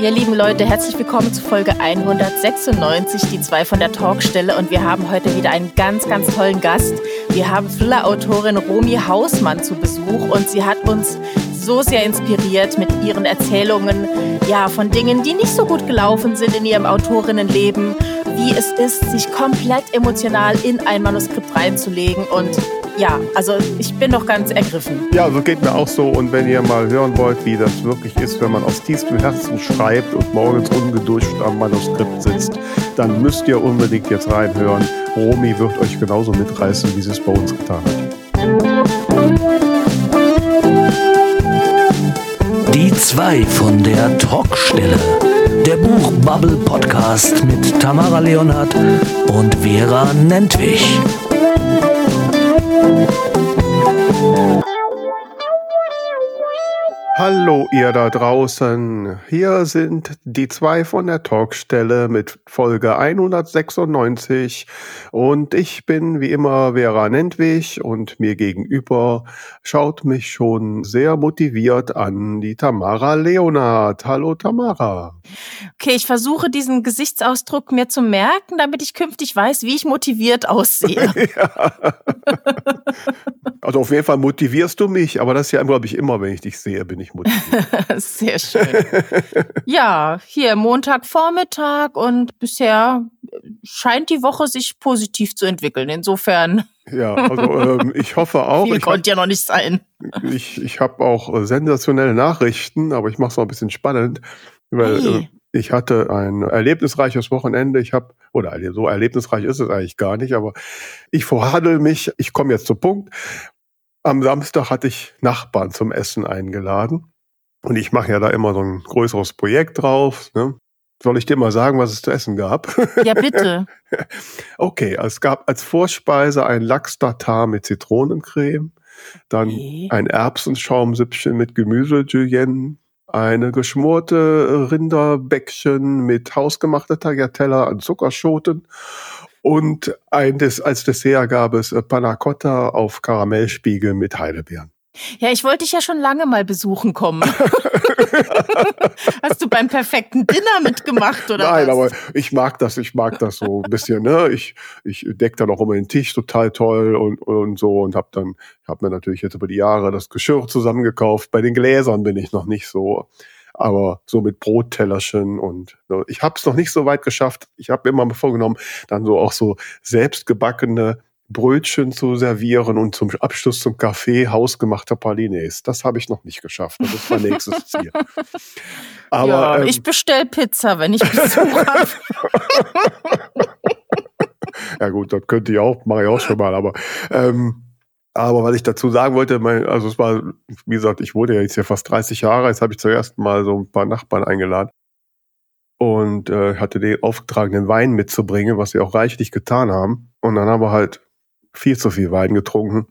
Ihr lieben Leute, herzlich willkommen zu Folge 196, die zwei von der Talkstelle. Und wir haben heute wieder einen ganz, ganz tollen Gast. Wir haben Thriller-Autorin Romy Hausmann zu Besuch und sie hat uns so sehr inspiriert mit ihren Erzählungen, ja, von Dingen, die nicht so gut gelaufen sind in ihrem Autorinnenleben, wie es ist, sich komplett emotional in ein Manuskript reinzulegen und ja, also ich bin doch ganz ergriffen. Ja, so geht mir auch so. Und wenn ihr mal hören wollt, wie das wirklich ist, wenn man aus tiefstem Herzen schreibt und morgens ungeduscht am Manuskript sitzt, dann müsst ihr unbedingt jetzt reinhören. Romy wird euch genauso mitreißen, wie sie es bei uns getan hat. Die zwei von der Talkstelle. Der Buchbubble Podcast mit Tamara Leonhardt und Vera Nentwich. Hallo ihr da draußen. Hier sind die zwei von der Talkstelle mit Folge 196 und ich bin wie immer Vera Nentwich und mir gegenüber schaut mich schon sehr motiviert an die Tamara Leonard. Hallo Tamara. Okay, ich versuche diesen Gesichtsausdruck mir zu merken, damit ich künftig weiß, wie ich motiviert aussehe. ja. Also auf jeden Fall motivierst du mich, aber das ist ja, glaube ich, immer, wenn ich dich sehe, bin ich motiviert. Sehr schön. ja, hier Montagvormittag und bisher scheint die Woche sich positiv zu entwickeln. Insofern. Ja, also ähm, ich hoffe auch. Viel konnte ja noch nicht sein. Ich, ich habe auch äh, sensationelle Nachrichten, aber ich mache es noch ein bisschen spannend, weil hey. äh, ich hatte ein erlebnisreiches Wochenende. Ich habe, oder so erlebnisreich ist es eigentlich gar nicht, aber ich verhadel mich. Ich komme jetzt zum Punkt. Am Samstag hatte ich Nachbarn zum Essen eingeladen. Und ich mache ja da immer so ein größeres Projekt drauf. Ne? Soll ich dir mal sagen, was es zu essen gab? Ja, bitte. okay, es gab als Vorspeise ein Lachs-Tartar mit Zitronencreme, dann okay. ein Erbsenschaumsüppchen mit Gemüse-Julienne, eine geschmorte Rinderbäckchen mit hausgemachter Tagliatella an Zuckerschoten und ein des, als Dessert gab es äh, Panna Cotta auf Karamellspiegel mit Heidelbeeren. Ja, ich wollte dich ja schon lange mal besuchen kommen. Hast du beim perfekten Dinner mitgemacht oder Nein, was? aber ich mag das, ich mag das so ein bisschen. Ne? Ich, ich decke dann auch immer den Tisch total toll und, und so und habe dann, habe mir natürlich jetzt über die Jahre das Geschirr zusammengekauft. Bei den Gläsern bin ich noch nicht so aber so mit Brottellerchen und ne, ich habe es noch nicht so weit geschafft. Ich habe immer vorgenommen, dann so auch so selbstgebackene Brötchen zu servieren und zum Abschluss zum Kaffee hausgemachte Palines. Das habe ich noch nicht geschafft. Das ist mein nächstes Ziel. Aber ja, ähm, ich bestell Pizza, wenn ich Besuch habe. ja gut, das könnte ich auch, mache ich auch schon mal. Aber ähm, aber was ich dazu sagen wollte, mein, also es war, wie gesagt, ich wurde ja jetzt hier fast 30 Jahre, jetzt habe ich zuerst mal so ein paar Nachbarn eingeladen und äh, hatte den aufgetragenen Wein mitzubringen, was sie auch reichlich getan haben. Und dann haben wir halt viel zu viel Wein getrunken.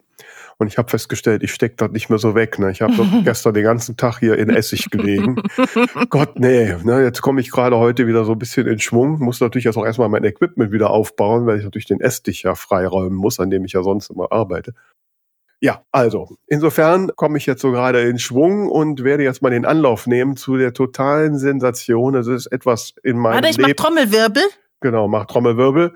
Und ich habe festgestellt, ich stecke das nicht mehr so weg. Ne? Ich habe gestern den ganzen Tag hier in Essig gelegen. Gott, nee. Ne? Jetzt komme ich gerade heute wieder so ein bisschen in Schwung. Muss natürlich jetzt auch erstmal mein Equipment wieder aufbauen, weil ich natürlich den Esstisch ja freiräumen muss, an dem ich ja sonst immer arbeite. Ja, also, insofern komme ich jetzt so gerade in Schwung und werde jetzt mal den Anlauf nehmen zu der totalen Sensation. Es ist etwas in meinem Warte, ich Leben. mach Trommelwirbel. Genau, mach Trommelwirbel.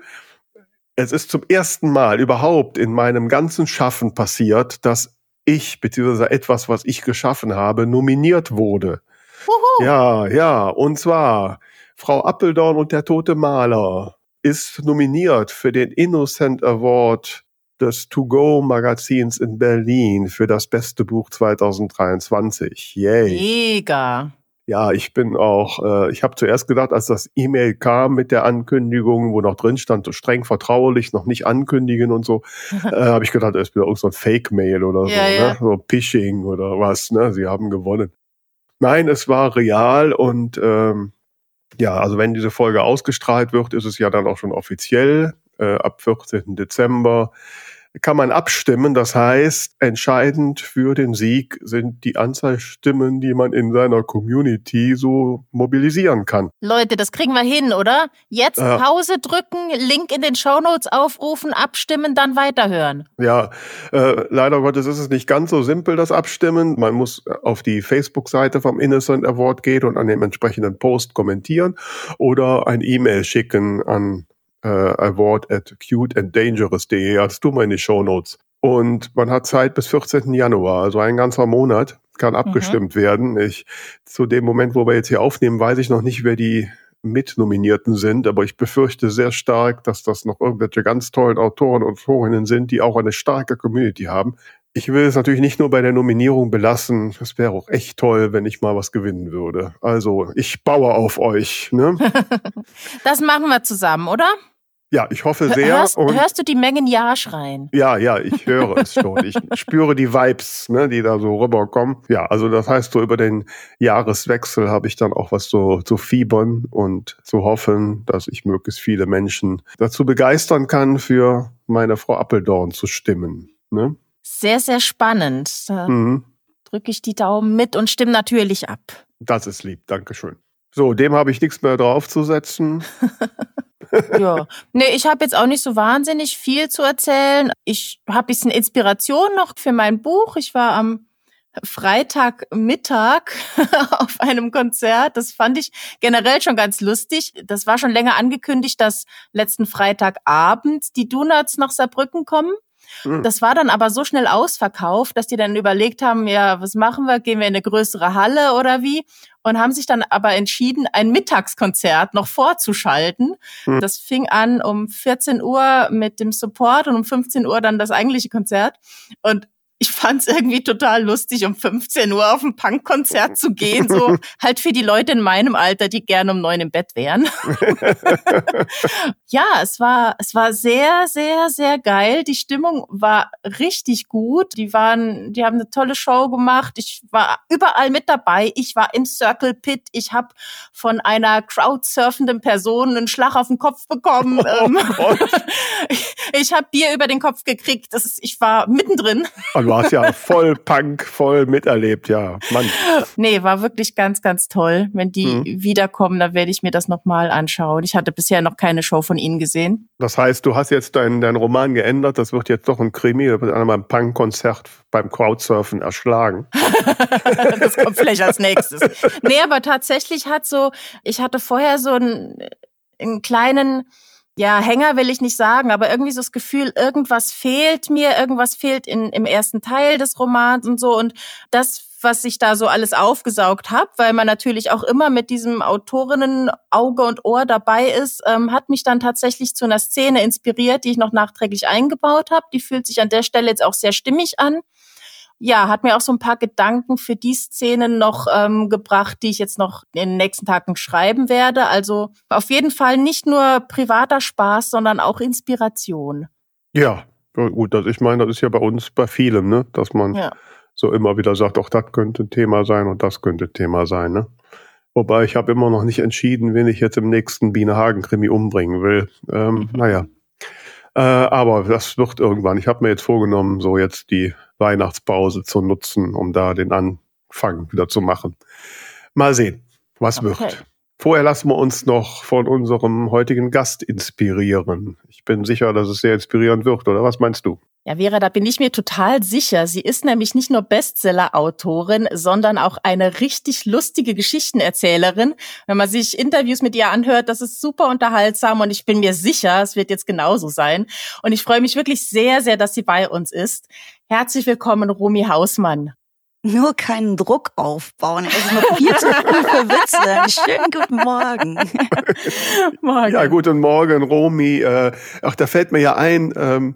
Es ist zum ersten Mal überhaupt in meinem ganzen Schaffen passiert, dass ich, beziehungsweise etwas, was ich geschaffen habe, nominiert wurde. Uhu. Ja, ja, und zwar Frau Appeldorn und der tote Maler ist nominiert für den Innocent Award des To-Go-Magazins in Berlin für das beste Buch 2023. Yay. Mega. Ja, ich bin auch, äh, ich habe zuerst gedacht, als das E-Mail kam mit der Ankündigung, wo noch drin stand, streng vertraulich, noch nicht ankündigen und so, äh, habe ich gedacht, es ist wieder irgend so ein Fake-Mail oder ja, so, ja. Ne? so Phishing oder was, ne? Sie haben gewonnen. Nein, es war real und ähm, ja, also wenn diese Folge ausgestrahlt wird, ist es ja dann auch schon offiziell äh, ab 14. Dezember kann man abstimmen. Das heißt, entscheidend für den Sieg sind die Anzahl Stimmen, die man in seiner Community so mobilisieren kann. Leute, das kriegen wir hin, oder? Jetzt äh, Pause drücken, Link in den Shownotes aufrufen, abstimmen, dann weiterhören. Ja, äh, leider Gottes ist es nicht ganz so simpel, das Abstimmen. Man muss auf die Facebook-Seite vom Innocent Award gehen und an dem entsprechenden Post kommentieren oder ein E-Mail schicken an äh, award at cuteanddangerous.de. Hast du mal in die Show Notes. Und man hat Zeit bis 14. Januar, also ein ganzer Monat kann abgestimmt mhm. werden. Ich, zu dem Moment, wo wir jetzt hier aufnehmen, weiß ich noch nicht, wer die Mitnominierten sind, aber ich befürchte sehr stark, dass das noch irgendwelche ganz tollen Autoren und Autorinnen sind, die auch eine starke Community haben. Ich will es natürlich nicht nur bei der Nominierung belassen. Es wäre auch echt toll, wenn ich mal was gewinnen würde. Also, ich baue auf euch. Ne? das machen wir zusammen, oder? Ja, ich hoffe sehr. Hörst, hörst du die Mengen Ja schreien? Ja, ja, ich höre es schon. Ich spüre die Vibes, ne, die da so rüberkommen. Ja, also das heißt, so über den Jahreswechsel habe ich dann auch was so zu fiebern und zu hoffen, dass ich möglichst viele Menschen dazu begeistern kann, für meine Frau Appeldorn zu stimmen. Ne? Sehr, sehr spannend. Da mhm. drücke ich die Daumen mit und stimme natürlich ab. Das ist lieb, Dankeschön. So, dem habe ich nichts mehr draufzusetzen. ja. Nee, ich habe jetzt auch nicht so wahnsinnig viel zu erzählen. Ich habe bisschen Inspiration noch für mein Buch. Ich war am Freitagmittag auf einem Konzert. Das fand ich generell schon ganz lustig. Das war schon länger angekündigt, dass letzten Freitagabend die Donuts nach Saarbrücken kommen. Hm. Das war dann aber so schnell ausverkauft, dass die dann überlegt haben, ja, was machen wir? Gehen wir in eine größere Halle oder wie? Und haben sich dann aber entschieden, ein Mittagskonzert noch vorzuschalten. Mhm. Das fing an um 14 Uhr mit dem Support und um 15 Uhr dann das eigentliche Konzert. Und ich fand es irgendwie total lustig, um 15 Uhr auf ein Punkkonzert zu gehen. So halt für die Leute in meinem Alter, die gerne um neun im Bett wären. ja, es war, es war sehr, sehr, sehr geil. Die Stimmung war richtig gut. Die waren, die haben eine tolle Show gemacht. Ich war überall mit dabei. Ich war im Circle Pit. Ich habe von einer crowdsurfenden Person einen Schlag auf den Kopf bekommen. Oh ich ich habe Bier über den Kopf gekriegt. Das ist, ich war mittendrin. Also du hast ja voll Punk, voll miterlebt, ja. Mann. Nee, war wirklich ganz, ganz toll. Wenn die mhm. wiederkommen, dann werde ich mir das nochmal anschauen. Ich hatte bisher noch keine Show von ihnen gesehen. Das heißt, du hast jetzt deinen dein Roman geändert, das wird jetzt doch ein Krimi, da wird einmal ein Punk-Konzert beim Crowdsurfen erschlagen. das kommt vielleicht als nächstes. Nee, aber tatsächlich hat so, ich hatte vorher so einen, einen kleinen, ja, Hänger will ich nicht sagen, aber irgendwie so das Gefühl, irgendwas fehlt mir, irgendwas fehlt in, im ersten Teil des Romans und so. Und das, was ich da so alles aufgesaugt habe, weil man natürlich auch immer mit diesem Autorinnen-Auge und Ohr dabei ist, ähm, hat mich dann tatsächlich zu einer Szene inspiriert, die ich noch nachträglich eingebaut habe. Die fühlt sich an der Stelle jetzt auch sehr stimmig an ja, hat mir auch so ein paar Gedanken für die Szenen noch ähm, gebracht, die ich jetzt noch in den nächsten Tagen schreiben werde. Also auf jeden Fall nicht nur privater Spaß, sondern auch Inspiration. Ja, gut, das, ich meine, das ist ja bei uns bei vielem, ne? dass man ja. so immer wieder sagt, auch das könnte ein Thema sein und das könnte Thema sein. Ne? Wobei ich habe immer noch nicht entschieden, wen ich jetzt im nächsten Biene-Hagen-Krimi umbringen will. Ähm, mhm. Naja, äh, aber das wird irgendwann. Ich habe mir jetzt vorgenommen, so jetzt die Weihnachtspause zu nutzen, um da den Anfang wieder zu machen. Mal sehen, was okay. wird. Vorher lassen wir uns noch von unserem heutigen Gast inspirieren. Ich bin sicher, dass es sehr inspirierend wird, oder was meinst du? Ja, Vera, da bin ich mir total sicher. Sie ist nämlich nicht nur Bestseller-Autorin, sondern auch eine richtig lustige Geschichtenerzählerin. Wenn man sich Interviews mit ihr anhört, das ist super unterhaltsam und ich bin mir sicher, es wird jetzt genauso sein. Und ich freue mich wirklich sehr, sehr, dass sie bei uns ist. Herzlich willkommen, Romy Hausmann. Nur keinen Druck aufbauen. Es ist noch viel zu früh für Witze. Schönen guten Morgen. morgen. Ja, guten Morgen, Romy. Äh, ach, da fällt mir ja ein, ähm,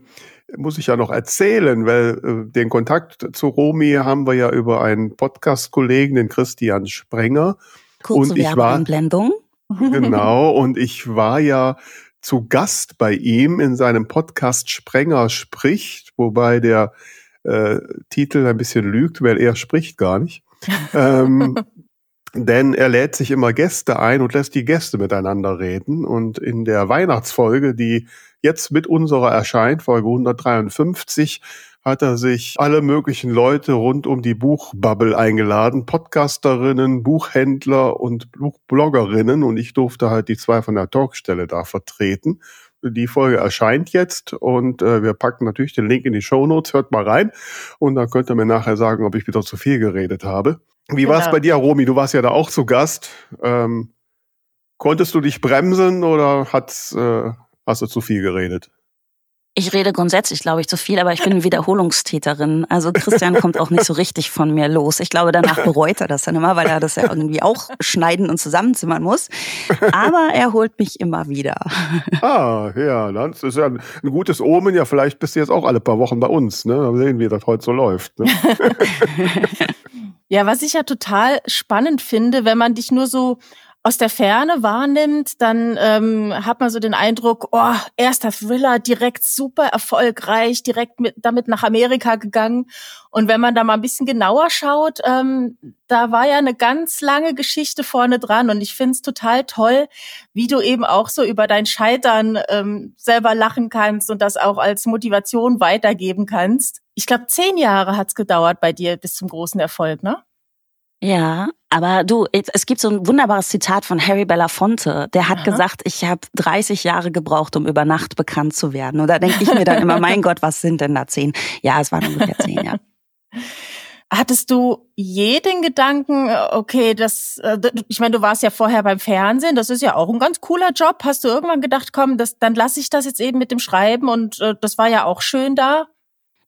muss ich ja noch erzählen, weil äh, den Kontakt zu Romy haben wir ja über einen Podcast-Kollegen, den Christian Sprenger. Kurze und ich war genau und ich war ja zu Gast bei ihm in seinem Podcast Sprenger spricht, wobei der äh, Titel ein bisschen lügt, weil er spricht gar nicht. ähm, denn er lädt sich immer Gäste ein und lässt die Gäste miteinander reden. Und in der Weihnachtsfolge, die jetzt mit unserer erscheint, Folge 153, hat er sich alle möglichen Leute rund um die Buchbubble eingeladen, Podcasterinnen, Buchhändler und Buchbloggerinnen und ich durfte halt die zwei von der Talkstelle da vertreten. Die Folge erscheint jetzt und äh, wir packen natürlich den Link in die Show Notes. Hört mal rein und dann könnt ihr mir nachher sagen, ob ich wieder zu viel geredet habe. Wie genau. war es bei dir, Romy? Du warst ja da auch zu Gast. Ähm, konntest du dich bremsen oder hat's, äh, hast du zu viel geredet? Ich rede grundsätzlich, glaube ich, zu viel, aber ich bin Wiederholungstäterin. Also Christian kommt auch nicht so richtig von mir los. Ich glaube, danach bereut er das dann immer, weil er das ja irgendwie auch schneiden und zusammenzimmern muss. Aber er holt mich immer wieder. Ah, ja, das ist ja ein, gutes Omen. Ja, vielleicht bist du jetzt auch alle paar Wochen bei uns. Ne? Dann sehen wir, wie das heute so läuft. Ne? ja, was ich ja total spannend finde, wenn man dich nur so aus der Ferne wahrnimmt, dann ähm, hat man so den Eindruck, oh, erster Thriller, direkt super erfolgreich, direkt mit, damit nach Amerika gegangen. Und wenn man da mal ein bisschen genauer schaut, ähm, da war ja eine ganz lange Geschichte vorne dran. Und ich finde es total toll, wie du eben auch so über dein Scheitern ähm, selber lachen kannst und das auch als Motivation weitergeben kannst. Ich glaube, zehn Jahre hat's gedauert bei dir bis zum großen Erfolg, ne? Ja, aber du, es gibt so ein wunderbares Zitat von Harry Belafonte. Der hat Aha. gesagt, ich habe 30 Jahre gebraucht, um über Nacht bekannt zu werden. Und da denke ich mir dann immer, mein Gott, was sind denn da zehn? Ja, es waren ungefähr zehn, ja. Hattest du je den Gedanken, okay, das, äh, ich meine, du warst ja vorher beim Fernsehen, das ist ja auch ein ganz cooler Job. Hast du irgendwann gedacht, komm, das, dann lasse ich das jetzt eben mit dem Schreiben und äh, das war ja auch schön da?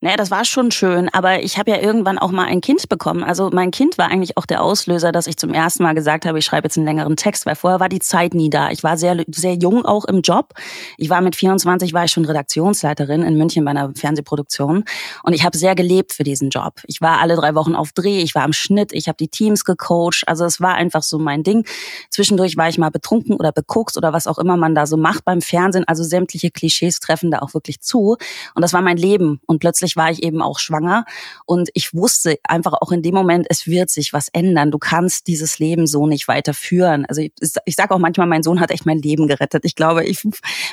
Naja, das war schon schön, aber ich habe ja irgendwann auch mal ein Kind bekommen. Also mein Kind war eigentlich auch der Auslöser, dass ich zum ersten Mal gesagt habe, ich schreibe jetzt einen längeren Text, weil vorher war die Zeit nie da. Ich war sehr, sehr jung auch im Job. Ich war mit 24, war ich schon Redaktionsleiterin in München bei einer Fernsehproduktion und ich habe sehr gelebt für diesen Job. Ich war alle drei Wochen auf Dreh, ich war am Schnitt, ich habe die Teams gecoacht. Also es war einfach so mein Ding. Zwischendurch war ich mal betrunken oder bekokst oder was auch immer man da so macht beim Fernsehen. Also sämtliche Klischees treffen da auch wirklich zu. Und das war mein Leben. Und plötzlich plötzlich war ich eben auch schwanger und ich wusste einfach auch in dem Moment, es wird sich was ändern. Du kannst dieses Leben so nicht weiterführen. Also ich, ich sage auch manchmal, mein Sohn hat echt mein Leben gerettet. Ich glaube, ich,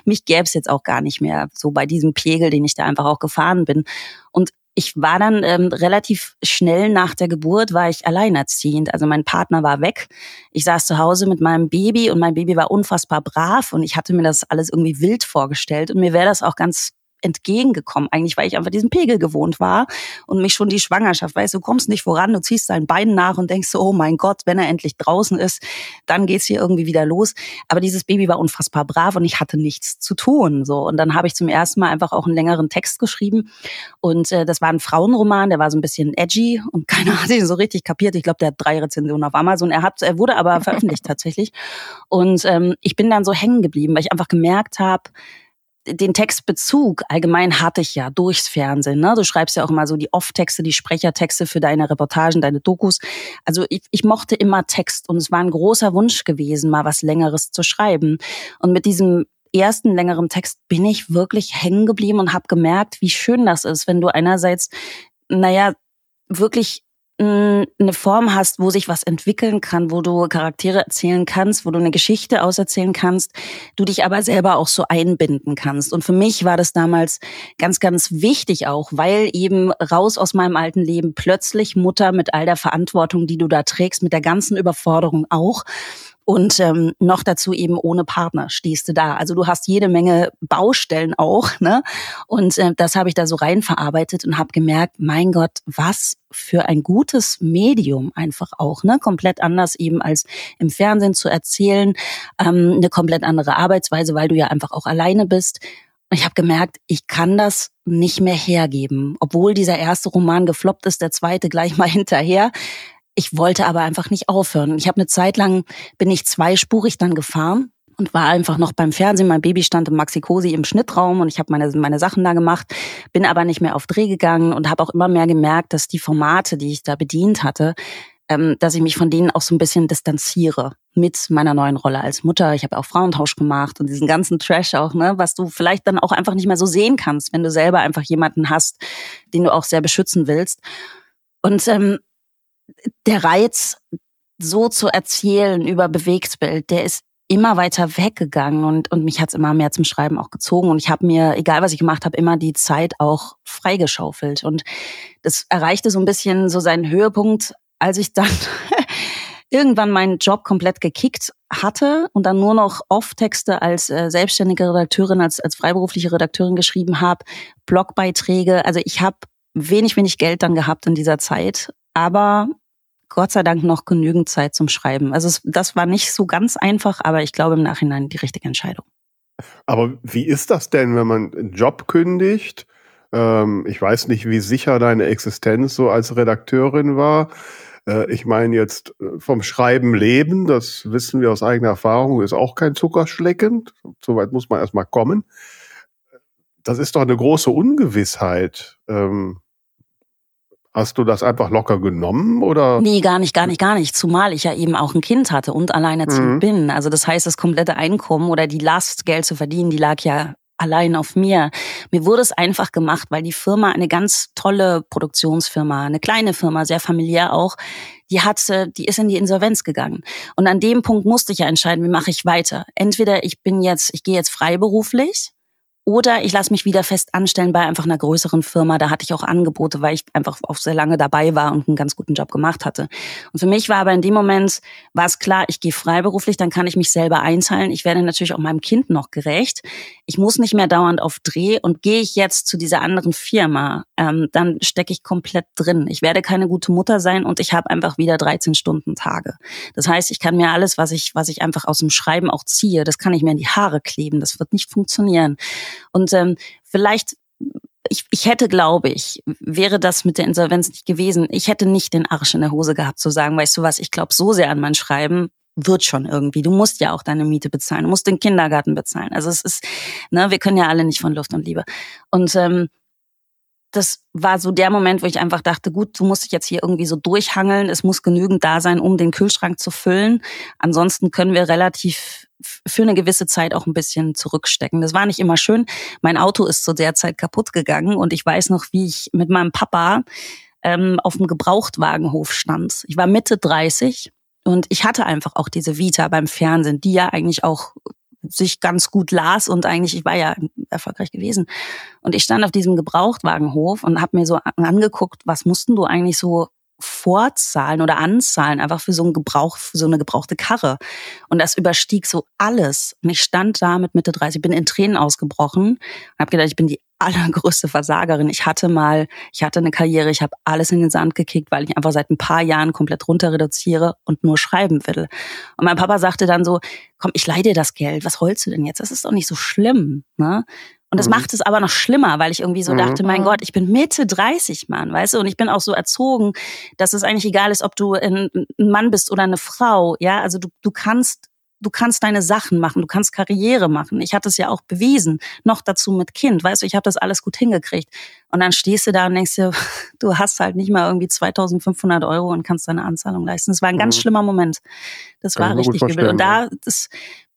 mich gäbe es jetzt auch gar nicht mehr so bei diesem Pegel, den ich da einfach auch gefahren bin. Und ich war dann ähm, relativ schnell nach der Geburt war ich alleinerziehend. Also mein Partner war weg. Ich saß zu Hause mit meinem Baby und mein Baby war unfassbar brav und ich hatte mir das alles irgendwie wild vorgestellt und mir wäre das auch ganz entgegengekommen, eigentlich, weil ich einfach diesen Pegel gewohnt war und mich schon die Schwangerschaft, weißt du, kommst nicht voran, du ziehst dein Bein nach und denkst so, oh mein Gott, wenn er endlich draußen ist, dann geht's hier irgendwie wieder los. Aber dieses Baby war unfassbar brav und ich hatte nichts zu tun, so. Und dann habe ich zum ersten Mal einfach auch einen längeren Text geschrieben und äh, das war ein Frauenroman, der war so ein bisschen edgy und keiner hat ihn so richtig kapiert. Ich glaube, der hat drei Rezensionen auf Amazon. Er hat, er wurde aber veröffentlicht tatsächlich. Und ähm, ich bin dann so hängen geblieben, weil ich einfach gemerkt habe, den Textbezug allgemein hatte ich ja durchs Fernsehen. Ne? Du schreibst ja auch immer so die Off-Texte, die Sprechertexte für deine Reportagen, deine Dokus. Also ich, ich mochte immer Text und es war ein großer Wunsch gewesen, mal was Längeres zu schreiben. Und mit diesem ersten längeren Text bin ich wirklich hängen geblieben und habe gemerkt, wie schön das ist, wenn du einerseits, naja, wirklich eine Form hast, wo sich was entwickeln kann, wo du Charaktere erzählen kannst, wo du eine Geschichte auserzählen kannst, du dich aber selber auch so einbinden kannst. Und für mich war das damals ganz, ganz wichtig auch, weil eben raus aus meinem alten Leben plötzlich Mutter mit all der Verantwortung, die du da trägst, mit der ganzen Überforderung auch und ähm, noch dazu eben ohne Partner stehst du da. Also du hast jede Menge Baustellen auch, ne? Und äh, das habe ich da so rein verarbeitet und habe gemerkt, mein Gott, was für ein gutes Medium einfach auch, ne? Komplett anders eben als im Fernsehen zu erzählen, ähm, eine komplett andere Arbeitsweise, weil du ja einfach auch alleine bist. Und ich habe gemerkt, ich kann das nicht mehr hergeben. Obwohl dieser erste Roman gefloppt ist, der zweite gleich mal hinterher. Ich wollte aber einfach nicht aufhören. Ich habe eine Zeit lang, bin ich zweispurig dann gefahren und war einfach noch beim Fernsehen. Mein Baby stand im Maxi-Cosi im Schnittraum und ich habe meine, meine Sachen da gemacht, bin aber nicht mehr auf Dreh gegangen und habe auch immer mehr gemerkt, dass die Formate, die ich da bedient hatte, ähm, dass ich mich von denen auch so ein bisschen distanziere mit meiner neuen Rolle als Mutter. Ich habe auch Frauentausch gemacht und diesen ganzen Trash auch, ne, was du vielleicht dann auch einfach nicht mehr so sehen kannst, wenn du selber einfach jemanden hast, den du auch sehr beschützen willst. Und ähm, der Reiz so zu erzählen über Bewegtbild, der ist immer weiter weggegangen und, und mich hat's immer mehr zum Schreiben auch gezogen. Und ich habe mir, egal was ich gemacht habe, immer die Zeit auch freigeschaufelt. Und das erreichte so ein bisschen so seinen Höhepunkt, als ich dann irgendwann meinen Job komplett gekickt hatte und dann nur noch Off-Texte als äh, selbstständige Redakteurin, als, als freiberufliche Redakteurin geschrieben habe, Blogbeiträge. Also ich habe wenig, wenig Geld dann gehabt in dieser Zeit, aber Gott sei Dank noch genügend Zeit zum Schreiben. Also es, das war nicht so ganz einfach, aber ich glaube im Nachhinein die richtige Entscheidung. Aber wie ist das denn, wenn man einen Job kündigt? Ähm, ich weiß nicht, wie sicher deine Existenz so als Redakteurin war. Äh, ich meine jetzt äh, vom Schreiben leben, das wissen wir aus eigener Erfahrung, ist auch kein Zuckerschlecken. Soweit muss man erstmal kommen. Das ist doch eine große Ungewissheit. Ähm, Hast du das einfach locker genommen oder? Nee, gar nicht, gar nicht, gar nicht. Zumal ich ja eben auch ein Kind hatte und alleinerziehend mhm. bin. Also das heißt, das komplette Einkommen oder die Last, Geld zu verdienen, die lag ja allein auf mir. Mir wurde es einfach gemacht, weil die Firma eine ganz tolle Produktionsfirma, eine kleine Firma, sehr familiär auch, die hatte, die ist in die Insolvenz gegangen. Und an dem Punkt musste ich ja entscheiden, wie mache ich weiter. Entweder ich bin jetzt, ich gehe jetzt freiberuflich oder ich lasse mich wieder fest anstellen bei einfach einer größeren Firma. Da hatte ich auch Angebote, weil ich einfach auch sehr lange dabei war und einen ganz guten Job gemacht hatte. Und für mich war aber in dem Moment, war es klar, ich gehe freiberuflich, dann kann ich mich selber einteilen. Ich werde natürlich auch meinem Kind noch gerecht. Ich muss nicht mehr dauernd auf Dreh und gehe ich jetzt zu dieser anderen Firma, ähm, dann stecke ich komplett drin. Ich werde keine gute Mutter sein und ich habe einfach wieder 13 Stunden Tage. Das heißt, ich kann mir alles, was ich, was ich einfach aus dem Schreiben auch ziehe, das kann ich mir in die Haare kleben. Das wird nicht funktionieren. Und ähm, vielleicht ich, ich hätte, glaube ich, wäre das mit der Insolvenz nicht gewesen, ich hätte nicht den Arsch in der Hose gehabt zu sagen, weißt du was, ich glaube so sehr an mein Schreiben, wird schon irgendwie. Du musst ja auch deine Miete bezahlen, du musst den Kindergarten bezahlen. Also es ist, ne, wir können ja alle nicht von Luft und Liebe. Und ähm, das war so der Moment, wo ich einfach dachte, gut, du musst dich jetzt hier irgendwie so durchhangeln. Es muss genügend da sein, um den Kühlschrank zu füllen. Ansonsten können wir relativ für eine gewisse Zeit auch ein bisschen zurückstecken. Das war nicht immer schön. Mein Auto ist zu der Zeit kaputt gegangen und ich weiß noch, wie ich mit meinem Papa ähm, auf dem Gebrauchtwagenhof stand. Ich war Mitte 30 und ich hatte einfach auch diese Vita beim Fernsehen, die ja eigentlich auch sich ganz gut las und eigentlich, ich war ja erfolgreich gewesen. Und ich stand auf diesem Gebrauchtwagenhof und habe mir so angeguckt, was mussten du eigentlich so vorzahlen oder anzahlen, einfach für so einen Gebrauch, für so eine gebrauchte Karre. Und das überstieg so alles. Und ich stand da mit Mitte 30, bin in Tränen ausgebrochen und habe gedacht, ich bin die allergrößte Versagerin. Ich hatte mal, ich hatte eine Karriere, ich habe alles in den Sand gekickt, weil ich einfach seit ein paar Jahren komplett runter reduziere und nur schreiben will. Und mein Papa sagte dann so, komm, ich leih dir das Geld, was holst du denn jetzt? Das ist doch nicht so schlimm. Ne? Und das mhm. macht es aber noch schlimmer, weil ich irgendwie so mhm. dachte, mein Gott, ich bin Mitte 30, Mann, weißt du? Und ich bin auch so erzogen, dass es eigentlich egal ist, ob du ein Mann bist oder eine Frau. Ja, also du, du kannst du kannst deine Sachen machen, du kannst Karriere machen. Ich hatte es ja auch bewiesen, noch dazu mit Kind. Weißt du, ich habe das alles gut hingekriegt. Und dann stehst du da und denkst dir, du hast halt nicht mal irgendwie 2500 Euro und kannst deine Anzahlung leisten. Das war ein ganz mhm. schlimmer Moment. Das war richtig übel. Und da, das,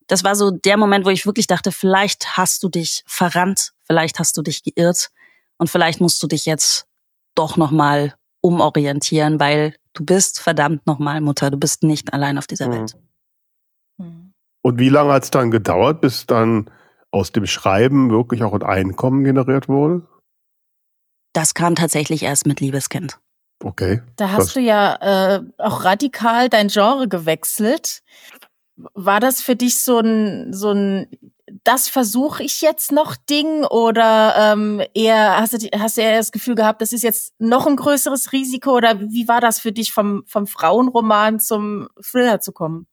das war so der Moment, wo ich wirklich dachte, vielleicht hast du dich verrannt, vielleicht hast du dich geirrt und vielleicht musst du dich jetzt doch nochmal umorientieren, weil du bist verdammt nochmal Mutter, du bist nicht allein auf dieser mhm. Welt. Und wie lange hat es dann gedauert, bis dann aus dem Schreiben wirklich auch ein Einkommen generiert wurde? Das kam tatsächlich erst mit Liebeskind. Okay. Da hast das du ja äh, auch radikal dein Genre gewechselt. War das für dich so ein, so ein, das versuche ich jetzt noch Ding oder ähm, eher hast du, hast du eher das Gefühl gehabt, das ist jetzt noch ein größeres Risiko oder wie war das für dich vom, vom Frauenroman zum Thriller zu kommen?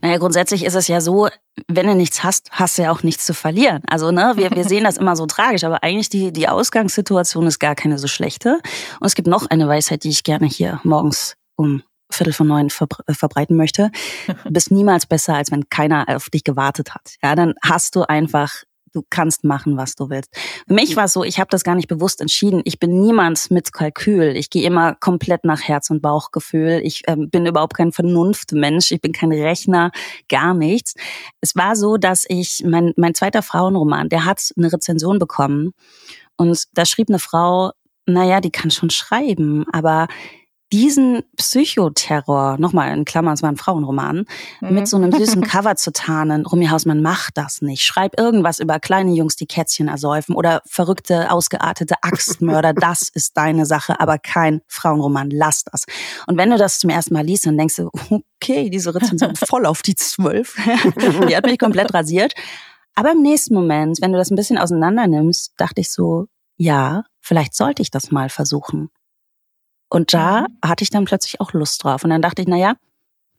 Naja, grundsätzlich ist es ja so, wenn du nichts hast, hast du ja auch nichts zu verlieren. Also, ne, wir, wir sehen das immer so tragisch, aber eigentlich die, die Ausgangssituation ist gar keine so schlechte. Und es gibt noch eine Weisheit, die ich gerne hier morgens um Viertel von neun verbreiten möchte. Du bist niemals besser, als wenn keiner auf dich gewartet hat. Ja, dann hast du einfach du kannst machen, was du willst. Für mich war es so, ich habe das gar nicht bewusst entschieden. Ich bin niemand mit Kalkül. Ich gehe immer komplett nach Herz und Bauchgefühl. Ich äh, bin überhaupt kein Vernunftmensch. Ich bin kein Rechner, gar nichts. Es war so, dass ich, mein, mein zweiter Frauenroman, der hat eine Rezension bekommen. Und da schrieb eine Frau, naja, die kann schon schreiben, aber diesen Psychoterror, nochmal in Klammern, es war ein Frauenroman, mhm. mit so einem süßen Cover zu tarnen. Rumi Hausmann macht das nicht. Schreib irgendwas über kleine Jungs, die Kätzchen ersäufen oder verrückte, ausgeartete Axtmörder. das ist deine Sache, aber kein Frauenroman. Lass das. Und wenn du das zum ersten Mal liest, dann denkst du, okay, diese Rezension voll auf die zwölf. die hat mich komplett rasiert. Aber im nächsten Moment, wenn du das ein bisschen auseinander nimmst, dachte ich so, ja, vielleicht sollte ich das mal versuchen. Und da mhm. hatte ich dann plötzlich auch Lust drauf. Und dann dachte ich, na ja,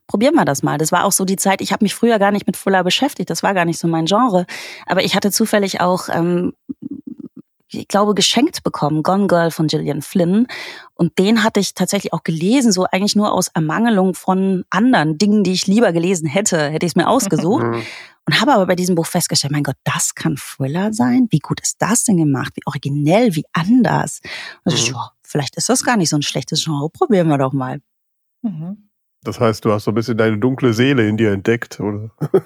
probieren wir das mal. Das war auch so die Zeit, ich habe mich früher gar nicht mit Fuller beschäftigt, das war gar nicht so mein Genre. Aber ich hatte zufällig auch, ähm, ich glaube, geschenkt bekommen, Gone Girl von Gillian Flynn. Und den hatte ich tatsächlich auch gelesen, so eigentlich nur aus Ermangelung von anderen Dingen, die ich lieber gelesen hätte, hätte ich es mir ausgesucht. Mhm. Und habe aber bei diesem Buch festgestellt, mein Gott, das kann Thriller sein? Wie gut ist das denn gemacht? Wie originell, wie anders? Also, ja, vielleicht ist das gar nicht so ein schlechtes Genre. Probieren wir doch mal. Mhm. Das heißt, du hast so ein bisschen deine dunkle Seele in dir entdeckt, oder?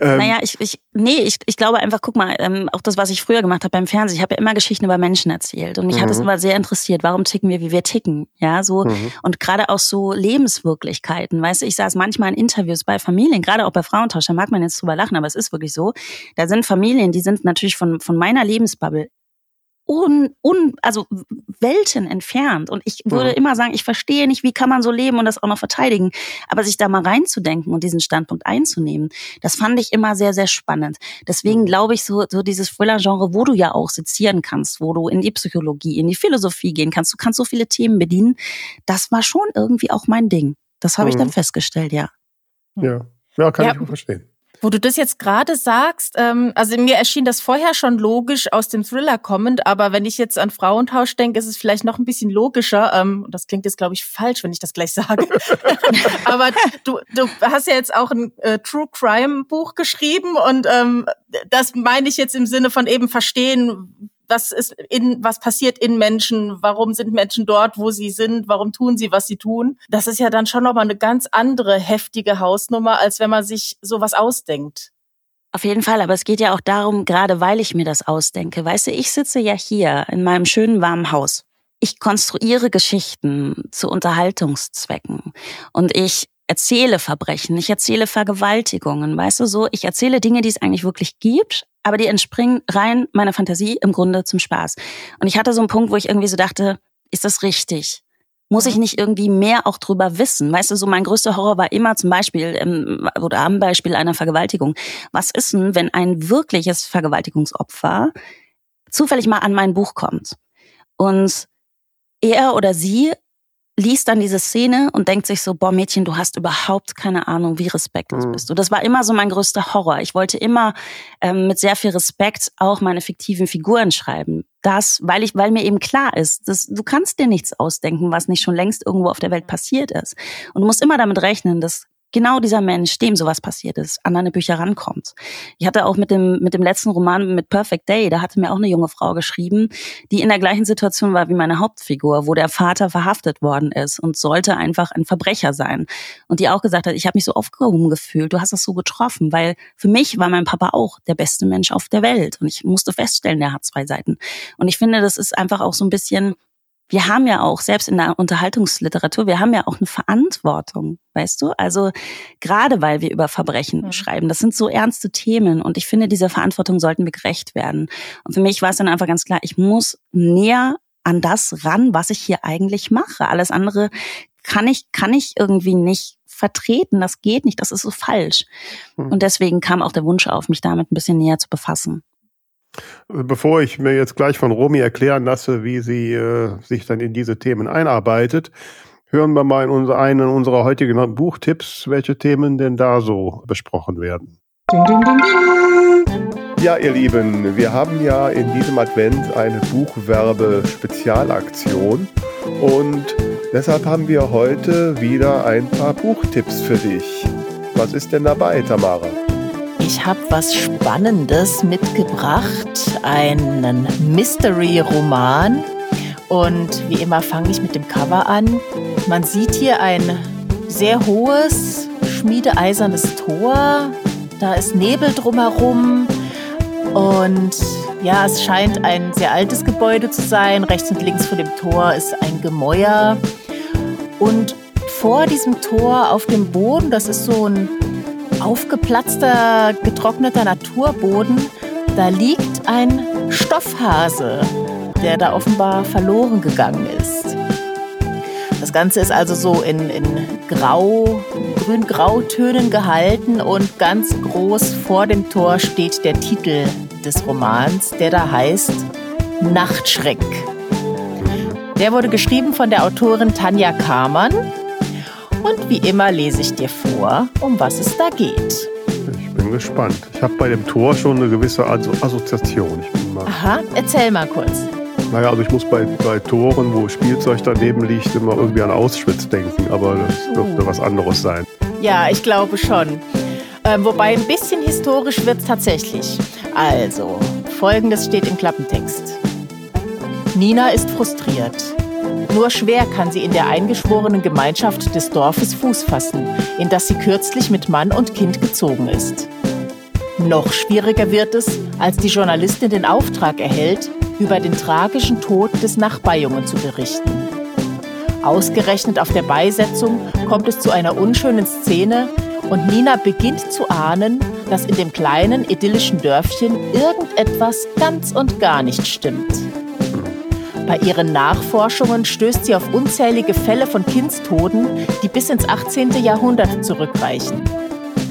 ähm, naja, ich, ich, nee, ich, ich glaube einfach, guck mal, ähm, auch das, was ich früher gemacht habe beim Fernsehen, ich habe ja immer Geschichten über Menschen erzählt und mich mhm. hat es immer sehr interessiert, warum ticken wir, wie wir ticken, ja, so mhm. und gerade auch so Lebenswirklichkeiten, weißt du, ich saß manchmal in Interviews bei Familien, gerade auch bei Frauentausch, da mag man jetzt drüber lachen, aber es ist wirklich so, da sind Familien, die sind natürlich von, von meiner Lebensbubble un, un, also Welten entfernt. Und ich würde mhm. immer sagen, ich verstehe nicht, wie kann man so leben und das auch noch verteidigen. Aber sich da mal reinzudenken und diesen Standpunkt einzunehmen, das fand ich immer sehr, sehr spannend. Deswegen glaube ich, so, so dieses Thriller-Genre, wo du ja auch sezieren kannst, wo du in die Psychologie, in die Philosophie gehen kannst, du kannst so viele Themen bedienen, das war schon irgendwie auch mein Ding. Das habe mhm. ich dann mhm. festgestellt, ja. Ja, ja kann ja. ich verstehen. Wo du das jetzt gerade sagst, ähm, also mir erschien das vorher schon logisch aus dem Thriller kommend, aber wenn ich jetzt an Frauentausch denke, ist es vielleicht noch ein bisschen logischer. Ähm, das klingt jetzt, glaube ich, falsch, wenn ich das gleich sage. aber du, du hast ja jetzt auch ein äh, True Crime Buch geschrieben und ähm, das meine ich jetzt im Sinne von eben verstehen, was ist in, was passiert in Menschen, warum sind Menschen dort, wo sie sind, warum tun sie, was sie tun. Das ist ja dann schon nochmal eine ganz andere heftige Hausnummer, als wenn man sich sowas ausdenkt. Auf jeden Fall, aber es geht ja auch darum, gerade weil ich mir das ausdenke. Weißt du, ich sitze ja hier in meinem schönen warmen Haus. Ich konstruiere Geschichten zu Unterhaltungszwecken und ich erzähle Verbrechen, ich erzähle Vergewaltigungen, weißt du so, ich erzähle Dinge, die es eigentlich wirklich gibt, aber die entspringen rein meiner Fantasie im Grunde zum Spaß. Und ich hatte so einen Punkt, wo ich irgendwie so dachte, ist das richtig? Muss ich nicht irgendwie mehr auch drüber wissen? Weißt du, so mein größter Horror war immer zum Beispiel, ähm, oder am Beispiel einer Vergewaltigung. Was ist denn, wenn ein wirkliches Vergewaltigungsopfer zufällig mal an mein Buch kommt und er oder sie liest dann diese Szene und denkt sich so, boah Mädchen, du hast überhaupt keine Ahnung, wie respektlos mhm. bist du. Das war immer so mein größter Horror. Ich wollte immer ähm, mit sehr viel Respekt auch meine fiktiven Figuren schreiben. Das, weil ich, weil mir eben klar ist, dass du kannst dir nichts ausdenken, was nicht schon längst irgendwo auf der Welt passiert ist. Und du musst immer damit rechnen, dass genau dieser Mensch, dem sowas passiert ist, an deine Bücher rankommt. Ich hatte auch mit dem, mit dem letzten Roman mit Perfect Day, da hatte mir auch eine junge Frau geschrieben, die in der gleichen Situation war wie meine Hauptfigur, wo der Vater verhaftet worden ist und sollte einfach ein Verbrecher sein. Und die auch gesagt hat, ich habe mich so aufgehoben gefühlt, du hast das so getroffen, weil für mich war mein Papa auch der beste Mensch auf der Welt. Und ich musste feststellen, der hat zwei Seiten. Und ich finde, das ist einfach auch so ein bisschen wir haben ja auch, selbst in der Unterhaltungsliteratur, wir haben ja auch eine Verantwortung, weißt du? Also gerade weil wir über Verbrechen mhm. schreiben, das sind so ernste Themen und ich finde, dieser Verantwortung sollten wir gerecht werden. Und für mich war es dann einfach ganz klar, ich muss näher an das ran, was ich hier eigentlich mache. Alles andere kann ich, kann ich irgendwie nicht vertreten. Das geht nicht. Das ist so falsch. Mhm. Und deswegen kam auch der Wunsch auf, mich damit ein bisschen näher zu befassen. Bevor ich mir jetzt gleich von Romy erklären lasse, wie sie äh, sich dann in diese Themen einarbeitet, hören wir mal in unser, einen unserer heutigen Buchtipps, welche Themen denn da so besprochen werden. Ding, ding, ding, ja, ihr Lieben, wir haben ja in diesem Advent eine Buchwerbe-Spezialaktion und deshalb haben wir heute wieder ein paar Buchtipps für dich. Was ist denn dabei, Tamara? Ich habe was Spannendes mitgebracht, einen Mystery-Roman. Und wie immer fange ich mit dem Cover an. Man sieht hier ein sehr hohes, schmiedeeisernes Tor. Da ist Nebel drumherum. Und Ja, es scheint ein sehr altes Gebäude zu sein. Rechts und links vor dem Tor ist ein Gemäuer. Und vor diesem Tor auf dem Boden, das ist so ein aufgeplatzter, getrockneter Naturboden, da liegt ein Stoffhase, der da offenbar verloren gegangen ist. Das Ganze ist also so in, in Grau, grün-grau-Tönen gehalten und ganz groß vor dem Tor steht der Titel des Romans, der da heißt Nachtschreck. Der wurde geschrieben von der Autorin Tanja Kamann. Und wie immer lese ich dir vor, um was es da geht. Ich bin gespannt. Ich habe bei dem Tor schon eine gewisse Assoziation. Aha, erzähl mal kurz. Naja, also ich muss bei, bei Toren, wo Spielzeug daneben liegt, immer irgendwie an Auschwitz denken, aber das dürfte uh. was anderes sein. Ja, ich glaube schon. Ähm, wobei ein bisschen historisch wird es tatsächlich. Also, folgendes steht im Klappentext. Nina ist frustriert. Nur schwer kann sie in der eingeschworenen Gemeinschaft des Dorfes Fuß fassen, in das sie kürzlich mit Mann und Kind gezogen ist. Noch schwieriger wird es, als die Journalistin den Auftrag erhält, über den tragischen Tod des Nachbarjungen zu berichten. Ausgerechnet auf der Beisetzung kommt es zu einer unschönen Szene und Nina beginnt zu ahnen, dass in dem kleinen idyllischen Dörfchen irgendetwas ganz und gar nicht stimmt. Bei ihren Nachforschungen stößt sie auf unzählige Fälle von Kindstoden, die bis ins 18. Jahrhundert zurückreichen.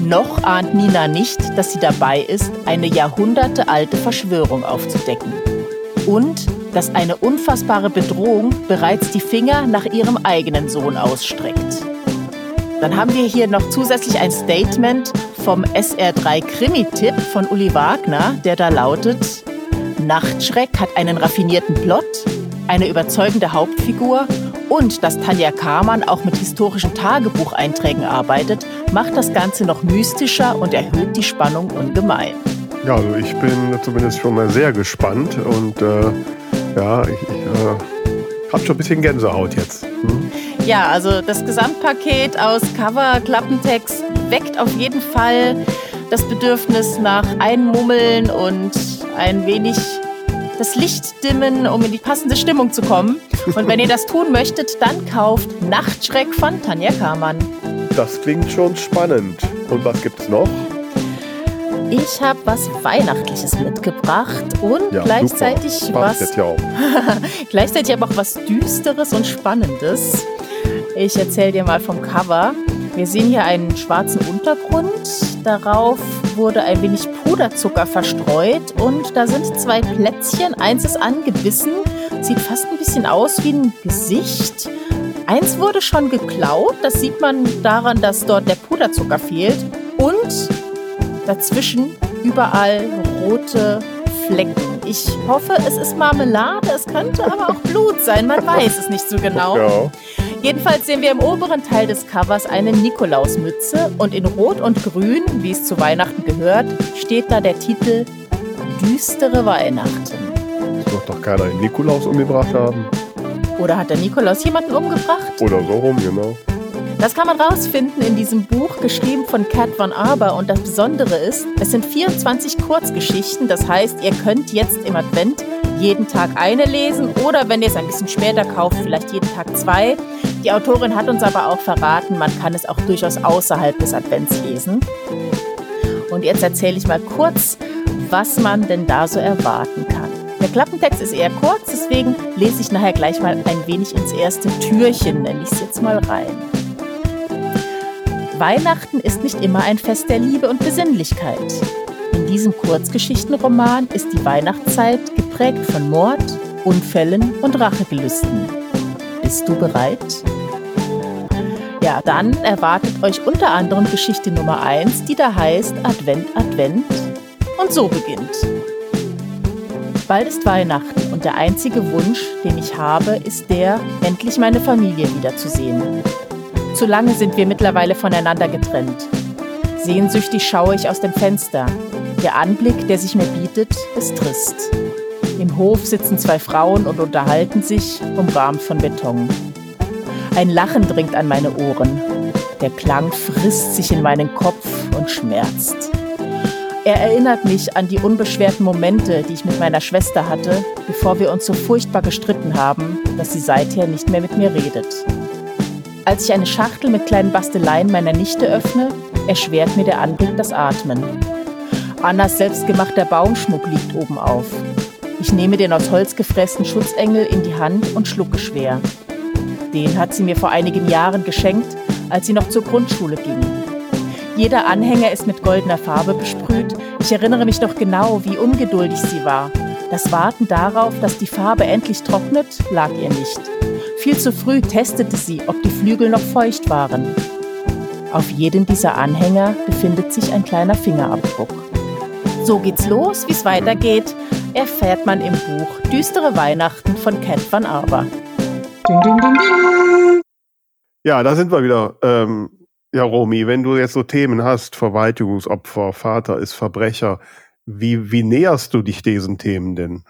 Noch ahnt Nina nicht, dass sie dabei ist, eine jahrhundertealte Verschwörung aufzudecken und dass eine unfassbare Bedrohung bereits die Finger nach ihrem eigenen Sohn ausstreckt. Dann haben wir hier noch zusätzlich ein Statement vom SR3 Krimi-Tipp von Uli Wagner, der da lautet, Nachtschreck hat einen raffinierten Plot, eine überzeugende Hauptfigur und dass Tanja Kamann auch mit historischen Tagebucheinträgen arbeitet, macht das Ganze noch mystischer und erhöht die Spannung ungemein. Ja, also ich bin zumindest schon mal sehr gespannt und äh, ja, ich, äh, habe schon ein bisschen Gänsehaut jetzt. Hm? Ja, also das Gesamtpaket aus Cover, Klappentext weckt auf jeden Fall das Bedürfnis nach Einmummeln und ein wenig das Licht dimmen, um in die passende Stimmung zu kommen. Und wenn ihr das tun möchtet, dann kauft Nachtschreck von Tanja Kamann. Das klingt schon spannend. Und was gibt's noch? Ich habe was Weihnachtliches mitgebracht und ja, gleichzeitig was. Ja gleichzeitig aber auch was Düsteres und Spannendes. Ich erzähle dir mal vom Cover. Wir sehen hier einen schwarzen Untergrund. Darauf wurde ein wenig Puderzucker verstreut und da sind zwei Plätzchen. Eins ist angebissen, sieht fast ein bisschen aus wie ein Gesicht. Eins wurde schon geklaut, das sieht man daran, dass dort der Puderzucker fehlt. Und Dazwischen überall rote Flecken. Ich hoffe, es ist Marmelade, es könnte aber auch Blut sein, man weiß es nicht so genau. Ja. Jedenfalls sehen wir im oberen Teil des Covers eine Nikolausmütze und in Rot und Grün, wie es zu Weihnachten gehört, steht da der Titel Düstere Weihnachten. Das wird doch keiner den Nikolaus umgebracht haben. Oder hat der Nikolaus jemanden umgebracht? Oder so rum, genau. Das kann man rausfinden in diesem Buch, geschrieben von Kat von Aber. Und das Besondere ist, es sind 24 Kurzgeschichten. Das heißt, ihr könnt jetzt im Advent jeden Tag eine lesen oder wenn ihr es ein bisschen später kauft, vielleicht jeden Tag zwei. Die Autorin hat uns aber auch verraten, man kann es auch durchaus außerhalb des Advents lesen. Und jetzt erzähle ich mal kurz, was man denn da so erwarten kann. Der Klappentext ist eher kurz, deswegen lese ich nachher gleich mal ein wenig ins erste Türchen, nenne ich es jetzt mal rein. Weihnachten ist nicht immer ein Fest der Liebe und Besinnlichkeit. In diesem Kurzgeschichtenroman ist die Weihnachtszeit geprägt von Mord, Unfällen und Rachegelüsten. Bist du bereit? Ja, dann erwartet euch unter anderem Geschichte Nummer 1, die da heißt Advent, Advent. Und so beginnt. Bald ist Weihnachten und der einzige Wunsch, den ich habe, ist der, endlich meine Familie wiederzusehen. Zu lange sind wir mittlerweile voneinander getrennt. Sehnsüchtig schaue ich aus dem Fenster. Der Anblick, der sich mir bietet, ist trist. Im Hof sitzen zwei Frauen und unterhalten sich, umrahmt von Beton. Ein Lachen dringt an meine Ohren. Der Klang frisst sich in meinen Kopf und schmerzt. Er erinnert mich an die unbeschwerten Momente, die ich mit meiner Schwester hatte, bevor wir uns so furchtbar gestritten haben, dass sie seither nicht mehr mit mir redet. Als ich eine Schachtel mit kleinen Basteleien meiner Nichte öffne, erschwert mir der Anblick das Atmen. Annas selbstgemachter Baumschmuck liegt oben auf. Ich nehme den aus Holz gefressten Schutzengel in die Hand und schlucke schwer. Den hat sie mir vor einigen Jahren geschenkt, als sie noch zur Grundschule ging. Jeder Anhänger ist mit goldener Farbe besprüht. Ich erinnere mich noch genau, wie ungeduldig sie war. Das Warten darauf, dass die Farbe endlich trocknet, lag ihr nicht. Viel zu früh testete sie, ob die Flügel noch feucht waren. Auf jedem dieser Anhänger befindet sich ein kleiner Fingerabdruck. So geht's los, wie es weitergeht, erfährt man im Buch Düstere Weihnachten von Cat van Arber. Ja, da sind wir wieder. Ähm, ja, Romy, wenn du jetzt so Themen hast, Verwaltungsopfer, Vater ist Verbrecher, wie, wie näherst du dich diesen Themen denn?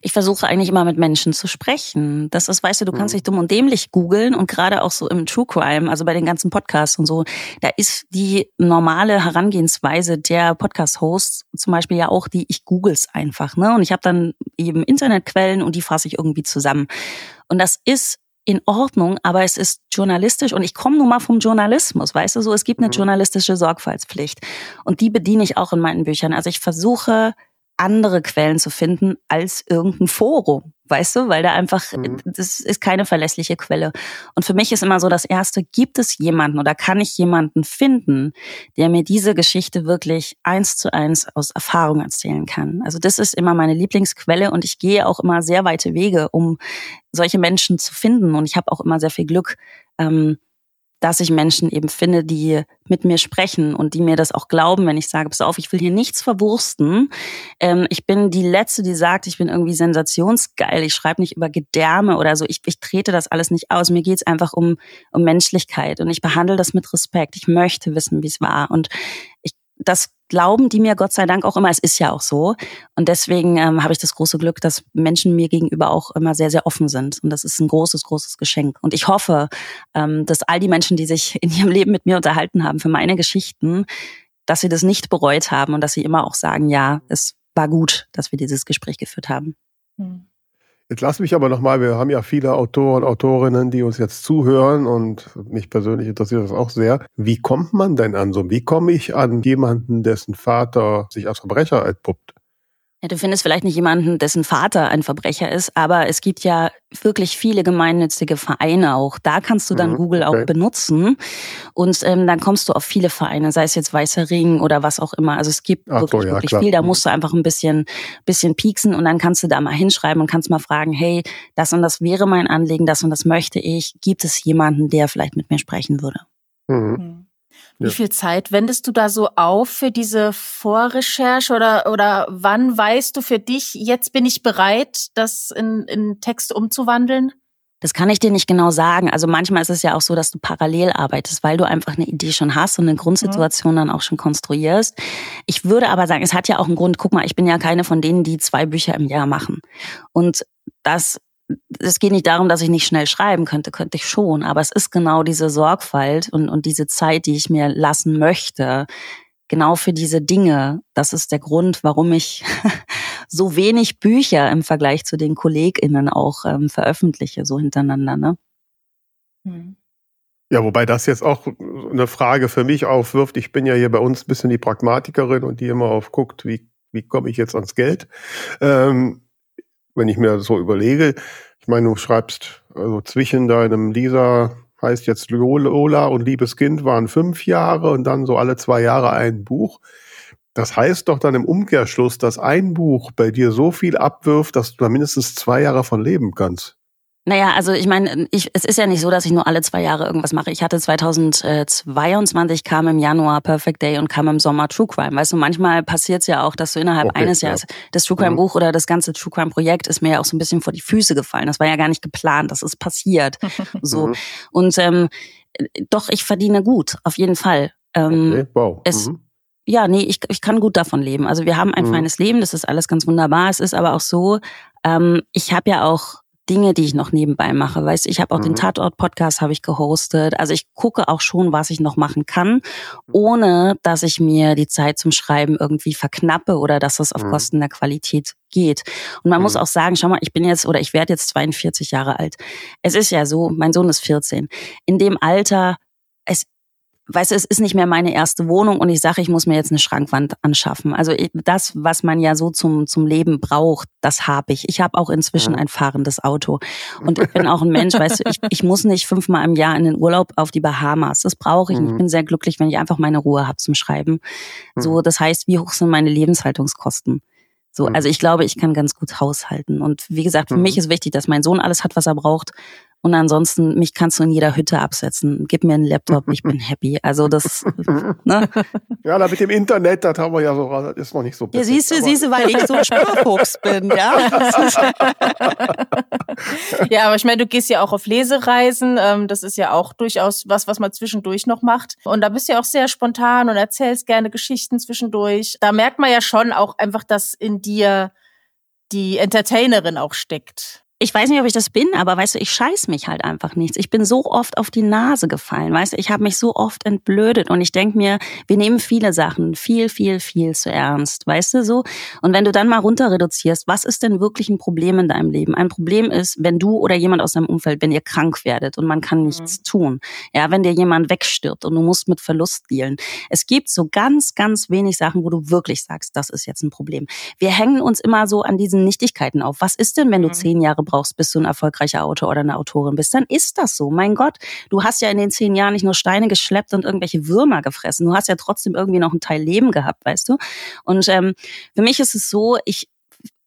Ich versuche eigentlich immer mit Menschen zu sprechen. Das ist, weißt du, du kannst mhm. dich dumm und dämlich googeln und gerade auch so im True Crime, also bei den ganzen Podcasts und so, da ist die normale Herangehensweise der Podcast-Hosts zum Beispiel ja auch die, ich googles einfach, ne? Und ich habe dann eben Internetquellen und die fasse ich irgendwie zusammen. Und das ist in Ordnung, aber es ist journalistisch und ich komme nun mal vom Journalismus, weißt du so, es gibt eine mhm. journalistische Sorgfaltspflicht und die bediene ich auch in meinen Büchern. Also ich versuche andere Quellen zu finden als irgendein Forum, weißt du, weil da einfach, mhm. das ist keine verlässliche Quelle. Und für mich ist immer so das Erste, gibt es jemanden oder kann ich jemanden finden, der mir diese Geschichte wirklich eins zu eins aus Erfahrung erzählen kann. Also das ist immer meine Lieblingsquelle und ich gehe auch immer sehr weite Wege, um solche Menschen zu finden. Und ich habe auch immer sehr viel Glück, ähm, dass ich Menschen eben finde, die mit mir sprechen und die mir das auch glauben, wenn ich sage, pass auf, ich will hier nichts verwursten. Ähm, ich bin die Letzte, die sagt, ich bin irgendwie sensationsgeil, ich schreibe nicht über Gedärme oder so. Ich, ich trete das alles nicht aus. Mir geht's einfach um, um Menschlichkeit und ich behandle das mit Respekt. Ich möchte wissen, wie es war. Und ich das glauben die mir Gott sei Dank auch immer. Es ist ja auch so. Und deswegen ähm, habe ich das große Glück, dass Menschen mir gegenüber auch immer sehr, sehr offen sind. Und das ist ein großes, großes Geschenk. Und ich hoffe, ähm, dass all die Menschen, die sich in ihrem Leben mit mir unterhalten haben für meine Geschichten, dass sie das nicht bereut haben und dass sie immer auch sagen, ja, es war gut, dass wir dieses Gespräch geführt haben. Hm. Jetzt lass mich aber nochmal, wir haben ja viele Autoren, Autorinnen, die uns jetzt zuhören und mich persönlich interessiert das auch sehr. Wie kommt man denn an so, wie komme ich an jemanden, dessen Vater sich als Verbrecher entpuppt? Ja, du findest vielleicht nicht jemanden, dessen Vater ein Verbrecher ist, aber es gibt ja wirklich viele gemeinnützige Vereine auch. Da kannst du dann mhm, Google okay. auch benutzen und ähm, dann kommst du auf viele Vereine, sei es jetzt Weißer Ring oder was auch immer. Also es gibt Ach wirklich, so, ja, wirklich viel. Da mhm. musst du einfach ein bisschen, bisschen pieksen und dann kannst du da mal hinschreiben und kannst mal fragen, hey, das und das wäre mein Anliegen, das und das möchte ich. Gibt es jemanden, der vielleicht mit mir sprechen würde? Mhm. Wie ja. viel Zeit wendest du da so auf für diese Vorrecherche oder, oder wann weißt du für dich, jetzt bin ich bereit, das in, in Text umzuwandeln? Das kann ich dir nicht genau sagen. Also manchmal ist es ja auch so, dass du parallel arbeitest, weil du einfach eine Idee schon hast und eine Grundsituation dann auch schon konstruierst. Ich würde aber sagen, es hat ja auch einen Grund. Guck mal, ich bin ja keine von denen, die zwei Bücher im Jahr machen. Und das es geht nicht darum, dass ich nicht schnell schreiben könnte, könnte ich schon, aber es ist genau diese Sorgfalt und, und diese Zeit, die ich mir lassen möchte, genau für diese Dinge. Das ist der Grund, warum ich so wenig Bücher im Vergleich zu den KollegInnen auch ähm, veröffentliche, so hintereinander. Ne? Hm. Ja, wobei das jetzt auch eine Frage für mich aufwirft. Ich bin ja hier bei uns ein bisschen die Pragmatikerin und die immer aufguckt, wie, wie komme ich jetzt ans Geld. Ähm, wenn ich mir so überlege, ich meine, du schreibst also zwischen deinem Lisa heißt jetzt Lola und Liebes Kind waren fünf Jahre und dann so alle zwei Jahre ein Buch. Das heißt doch dann im Umkehrschluss, dass ein Buch bei dir so viel abwirft, dass du da mindestens zwei Jahre von leben kannst. Naja, also ich meine, ich, es ist ja nicht so, dass ich nur alle zwei Jahre irgendwas mache. Ich hatte 2022 kam im Januar Perfect Day und kam im Sommer True Crime. Weißt du, manchmal passiert es ja auch, dass du innerhalb okay, eines Jahres das True Crime mhm. Buch oder das ganze True Crime Projekt ist mir ja auch so ein bisschen vor die Füße gefallen. Das war ja gar nicht geplant, das ist passiert. so mhm. und ähm, doch, ich verdiene gut, auf jeden Fall. Ähm, okay, wow. Es, mhm. Ja, nee, ich, ich kann gut davon leben. Also wir haben ein mhm. feines Leben, das ist alles ganz wunderbar. Es ist aber auch so, ähm, ich habe ja auch Dinge, die ich noch nebenbei mache. Weißt du, ich habe auch mhm. den Tatort-Podcast habe ich gehostet. Also ich gucke auch schon, was ich noch machen kann, ohne dass ich mir die Zeit zum Schreiben irgendwie verknappe oder dass das auf mhm. Kosten der Qualität geht. Und man mhm. muss auch sagen, schau mal, ich bin jetzt oder ich werde jetzt 42 Jahre alt. Es ist ja so, mein Sohn ist 14. In dem Alter, es weißt du, es ist nicht mehr meine erste Wohnung und ich sage, ich muss mir jetzt eine Schrankwand anschaffen. Also das, was man ja so zum, zum Leben braucht, das habe ich. Ich habe auch inzwischen ein fahrendes Auto. Und ich bin auch ein Mensch, weißt du, ich, ich muss nicht fünfmal im Jahr in den Urlaub auf die Bahamas. Das brauche ich. Mhm. Ich bin sehr glücklich, wenn ich einfach meine Ruhe habe zum Schreiben. So, mhm. das heißt, wie hoch sind meine Lebenshaltungskosten? So, mhm. also ich glaube, ich kann ganz gut haushalten. Und wie gesagt, für mhm. mich ist wichtig, dass mein Sohn alles hat, was er braucht. Und ansonsten, mich kannst du in jeder Hütte absetzen. Gib mir einen Laptop, ich bin happy. Also das, ne? Ja, da mit dem Internet, das haben wir ja so, das ist noch nicht so perfekt, Ja, siehst du, siehst du, weil ich so ein Sparfuchs bin, ja. ja, aber ich meine, du gehst ja auch auf Lesereisen. Ähm, das ist ja auch durchaus was, was man zwischendurch noch macht. Und da bist du ja auch sehr spontan und erzählst gerne Geschichten zwischendurch. Da merkt man ja schon auch einfach, dass in dir die Entertainerin auch steckt ich weiß nicht, ob ich das bin, aber weißt du, ich scheiß mich halt einfach nichts. Ich bin so oft auf die Nase gefallen, weißt du, ich habe mich so oft entblödet und ich denk mir, wir nehmen viele Sachen viel, viel, viel zu ernst, weißt du so? Und wenn du dann mal runter reduzierst, was ist denn wirklich ein Problem in deinem Leben? Ein Problem ist, wenn du oder jemand aus deinem Umfeld, wenn ihr krank werdet und man kann nichts mhm. tun. Ja, wenn dir jemand wegstirbt und du musst mit Verlust dealen. Es gibt so ganz, ganz wenig Sachen, wo du wirklich sagst, das ist jetzt ein Problem. Wir hängen uns immer so an diesen Nichtigkeiten auf. Was ist denn, wenn du mhm. zehn Jahre brauchst, bis du ein erfolgreicher Autor oder eine Autorin bist, dann ist das so. Mein Gott, du hast ja in den zehn Jahren nicht nur Steine geschleppt und irgendwelche Würmer gefressen. Du hast ja trotzdem irgendwie noch einen Teil Leben gehabt, weißt du? Und ähm, für mich ist es so, ich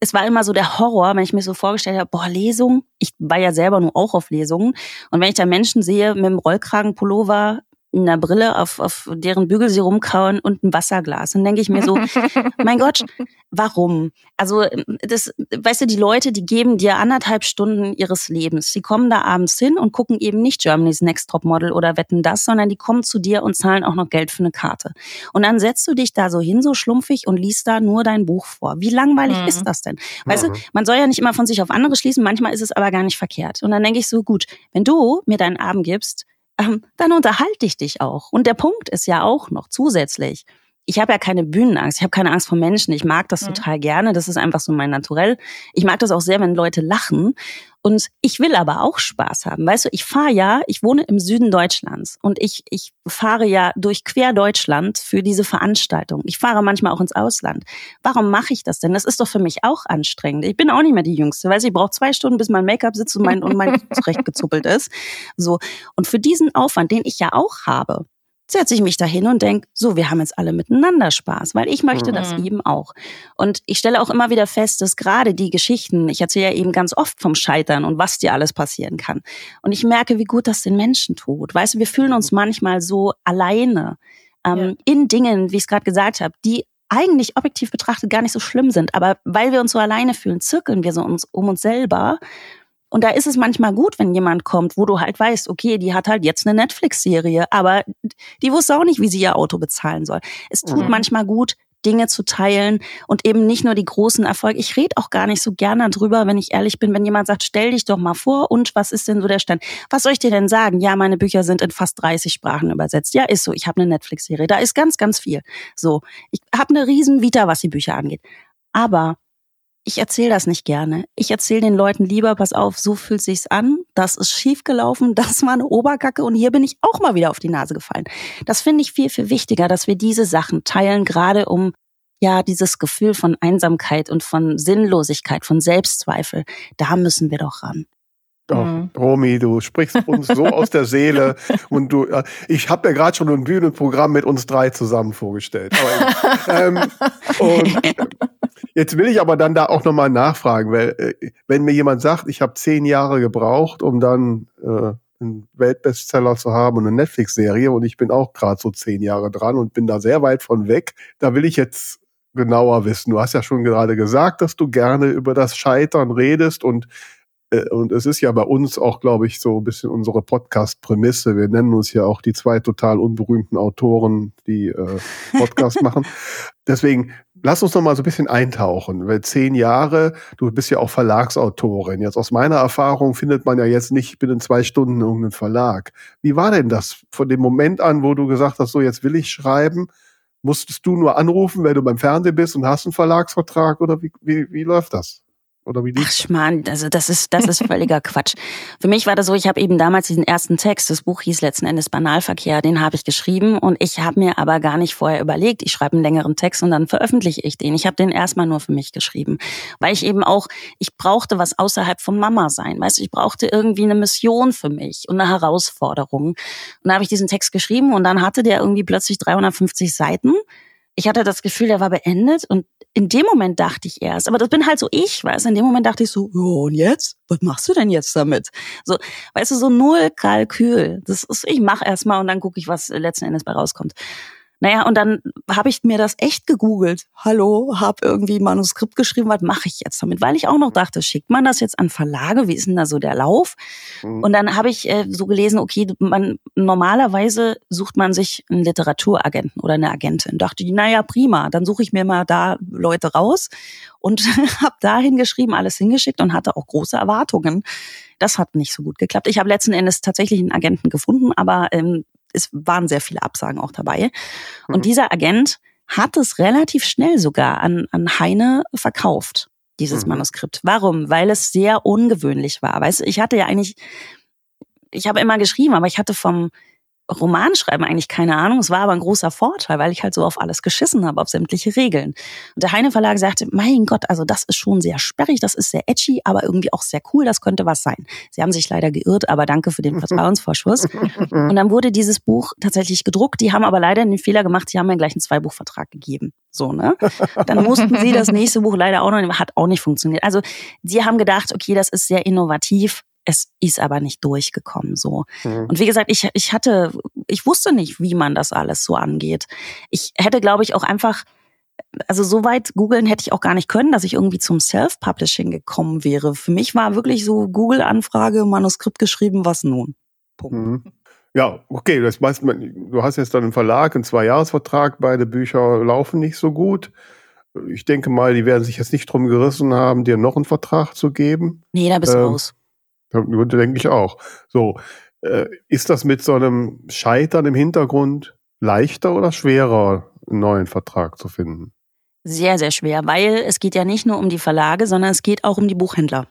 es war immer so der Horror, wenn ich mir so vorgestellt habe, boah, Lesung. Ich war ja selber nur auch auf Lesungen. Und wenn ich da Menschen sehe mit dem Rollkragenpullover einer Brille, auf, auf deren Bügel sie rumkauen und ein Wasserglas. Und denke ich mir so, mein Gott, warum? Also, das, weißt du, die Leute, die geben dir anderthalb Stunden ihres Lebens. Sie kommen da abends hin und gucken eben nicht Germany's Next Top Model oder wetten das, sondern die kommen zu dir und zahlen auch noch Geld für eine Karte. Und dann setzt du dich da so hin, so schlumpfig und liest da nur dein Buch vor. Wie langweilig mhm. ist das denn? Weißt mhm. du, man soll ja nicht immer von sich auf andere schließen, manchmal ist es aber gar nicht verkehrt. Und dann denke ich so, gut, wenn du mir deinen Abend gibst, dann unterhalte ich dich auch. Und der Punkt ist ja auch noch zusätzlich, ich habe ja keine Bühnenangst, ich habe keine Angst vor Menschen. Ich mag das mhm. total gerne, das ist einfach so mein Naturell. Ich mag das auch sehr, wenn Leute lachen. Und ich will aber auch Spaß haben. Weißt du, ich fahre ja, ich wohne im Süden Deutschlands und ich, ich fahre ja durch quer Deutschland für diese Veranstaltung. Ich fahre manchmal auch ins Ausland. Warum mache ich das denn? Das ist doch für mich auch anstrengend. Ich bin auch nicht mehr die Jüngste. Weißt du, ich brauche zwei Stunden, bis mein Make-up sitzt und mein, und mein zurechtgezuppelt ist. So. Und für diesen Aufwand, den ich ja auch habe, setze ich mich dahin und denke, so, wir haben jetzt alle miteinander Spaß, weil ich möchte mhm. das eben auch. Und ich stelle auch immer wieder fest, dass gerade die Geschichten, ich erzähle ja eben ganz oft vom Scheitern und was dir alles passieren kann. Und ich merke, wie gut das den Menschen tut. Weißt du, wir fühlen uns manchmal so alleine ähm, ja. in Dingen, wie ich es gerade gesagt habe, die eigentlich objektiv betrachtet gar nicht so schlimm sind. Aber weil wir uns so alleine fühlen, zirkeln wir so uns, um uns selber und da ist es manchmal gut, wenn jemand kommt, wo du halt weißt, okay, die hat halt jetzt eine Netflix-Serie, aber die wusste auch nicht, wie sie ihr Auto bezahlen soll. Es tut mhm. manchmal gut, Dinge zu teilen und eben nicht nur die großen Erfolge. Ich rede auch gar nicht so gerne drüber, wenn ich ehrlich bin, wenn jemand sagt, stell dich doch mal vor und was ist denn so der Stand? Was soll ich dir denn sagen? Ja, meine Bücher sind in fast 30 Sprachen übersetzt. Ja, ist so. Ich habe eine Netflix-Serie. Da ist ganz, ganz viel. So, ich habe eine riesen Vita, was die Bücher angeht. Aber ich erzähle das nicht gerne. Ich erzähle den Leuten lieber, pass auf, so fühlt sich's an, das ist schiefgelaufen, das war eine Oberkacke und hier bin ich auch mal wieder auf die Nase gefallen. Das finde ich viel, viel wichtiger, dass wir diese Sachen teilen, gerade um ja dieses Gefühl von Einsamkeit und von Sinnlosigkeit, von Selbstzweifel, da müssen wir doch ran. Mhm. Romy, du sprichst uns so aus der Seele und du, ich habe ja gerade schon ein Bühnenprogramm mit uns drei zusammen vorgestellt. Aber, ähm, und jetzt will ich aber dann da auch nochmal nachfragen, weil äh, wenn mir jemand sagt, ich habe zehn Jahre gebraucht, um dann äh, einen Weltbestseller zu haben und eine Netflix-Serie und ich bin auch gerade so zehn Jahre dran und bin da sehr weit von weg, da will ich jetzt genauer wissen. Du hast ja schon gerade gesagt, dass du gerne über das Scheitern redest und äh, und es ist ja bei uns auch, glaube ich, so ein bisschen unsere Podcast-Prämisse. Wir nennen uns ja auch die zwei total unberühmten Autoren, die äh, Podcast machen. Deswegen, lass uns noch mal so ein bisschen eintauchen. Weil zehn Jahre, du bist ja auch Verlagsautorin. Jetzt aus meiner Erfahrung findet man ja jetzt nicht binnen zwei Stunden irgendeinen Verlag. Wie war denn das von dem Moment an, wo du gesagt hast, so jetzt will ich schreiben? Musstest du nur anrufen, wenn du beim Fernsehen bist und hast einen Verlagsvertrag oder wie, wie, wie läuft das? Oder wie Ach Schmarrn, also das ist, das ist völliger Quatsch. Für mich war das so, ich habe eben damals diesen ersten Text, das Buch hieß letzten Endes Banalverkehr, den habe ich geschrieben und ich habe mir aber gar nicht vorher überlegt, ich schreibe einen längeren Text und dann veröffentliche ich den. Ich habe den erstmal nur für mich geschrieben, weil ich eben auch, ich brauchte was außerhalb von Mama sein, weißt du, ich brauchte irgendwie eine Mission für mich und eine Herausforderung. Und da habe ich diesen Text geschrieben und dann hatte der irgendwie plötzlich 350 Seiten ich hatte das Gefühl, der war beendet und in dem Moment dachte ich erst, aber das bin halt so ich, weißt du, in dem Moment dachte ich so, oh, und jetzt? Was machst du denn jetzt damit? So, weißt du, so null Kalkül. Das ist, ich mach erst mal und dann gucke ich, was letzten Endes bei rauskommt. Naja, und dann habe ich mir das echt gegoogelt. Hallo, habe irgendwie ein Manuskript geschrieben, was mache ich jetzt damit? Weil ich auch noch dachte, schickt man das jetzt an Verlage? Wie ist denn da so der Lauf? Mhm. Und dann habe ich äh, so gelesen, okay, man normalerweise sucht man sich einen Literaturagenten oder eine Agentin. Dachte ich, naja, prima, dann suche ich mir mal da Leute raus und habe dahin geschrieben, alles hingeschickt und hatte auch große Erwartungen. Das hat nicht so gut geklappt. Ich habe letzten Endes tatsächlich einen Agenten gefunden, aber ähm, es waren sehr viele Absagen auch dabei. Und mhm. dieser Agent hat es relativ schnell sogar an, an Heine verkauft, dieses mhm. Manuskript. Warum? Weil es sehr ungewöhnlich war. Weißt du, ich hatte ja eigentlich, ich habe immer geschrieben, aber ich hatte vom, Romanschreiben eigentlich keine Ahnung. Es war aber ein großer Vorteil, weil ich halt so auf alles geschissen habe, auf sämtliche Regeln. Und der Heine Verlag sagte, mein Gott, also das ist schon sehr sperrig, das ist sehr edgy, aber irgendwie auch sehr cool, das könnte was sein. Sie haben sich leider geirrt, aber danke für den Vertrauensvorschuss. Und dann wurde dieses Buch tatsächlich gedruckt. Die haben aber leider den Fehler gemacht, sie haben mir gleich einen Zweibuchvertrag gegeben. So, ne? Dann mussten sie das nächste Buch leider auch noch, hat auch nicht funktioniert. Also, sie haben gedacht, okay, das ist sehr innovativ es ist aber nicht durchgekommen so. Mhm. Und wie gesagt, ich, ich hatte, ich wusste nicht, wie man das alles so angeht. Ich hätte, glaube ich, auch einfach, also so weit googeln hätte ich auch gar nicht können, dass ich irgendwie zum Self-Publishing gekommen wäre. Für mich war wirklich so Google-Anfrage, Manuskript geschrieben, was nun? Punkt. Mhm. Ja, okay, das heißt, du hast jetzt dann einen Verlag, einen Zwei-Jahres-Vertrag, beide Bücher laufen nicht so gut. Ich denke mal, die werden sich jetzt nicht drum gerissen haben, dir noch einen Vertrag zu geben. Nee, da bist du ähm, raus. Denke ich auch. So, äh, ist das mit so einem Scheitern im Hintergrund leichter oder schwerer, einen neuen Vertrag zu finden? Sehr, sehr schwer, weil es geht ja nicht nur um die Verlage, sondern es geht auch um die Buchhändler.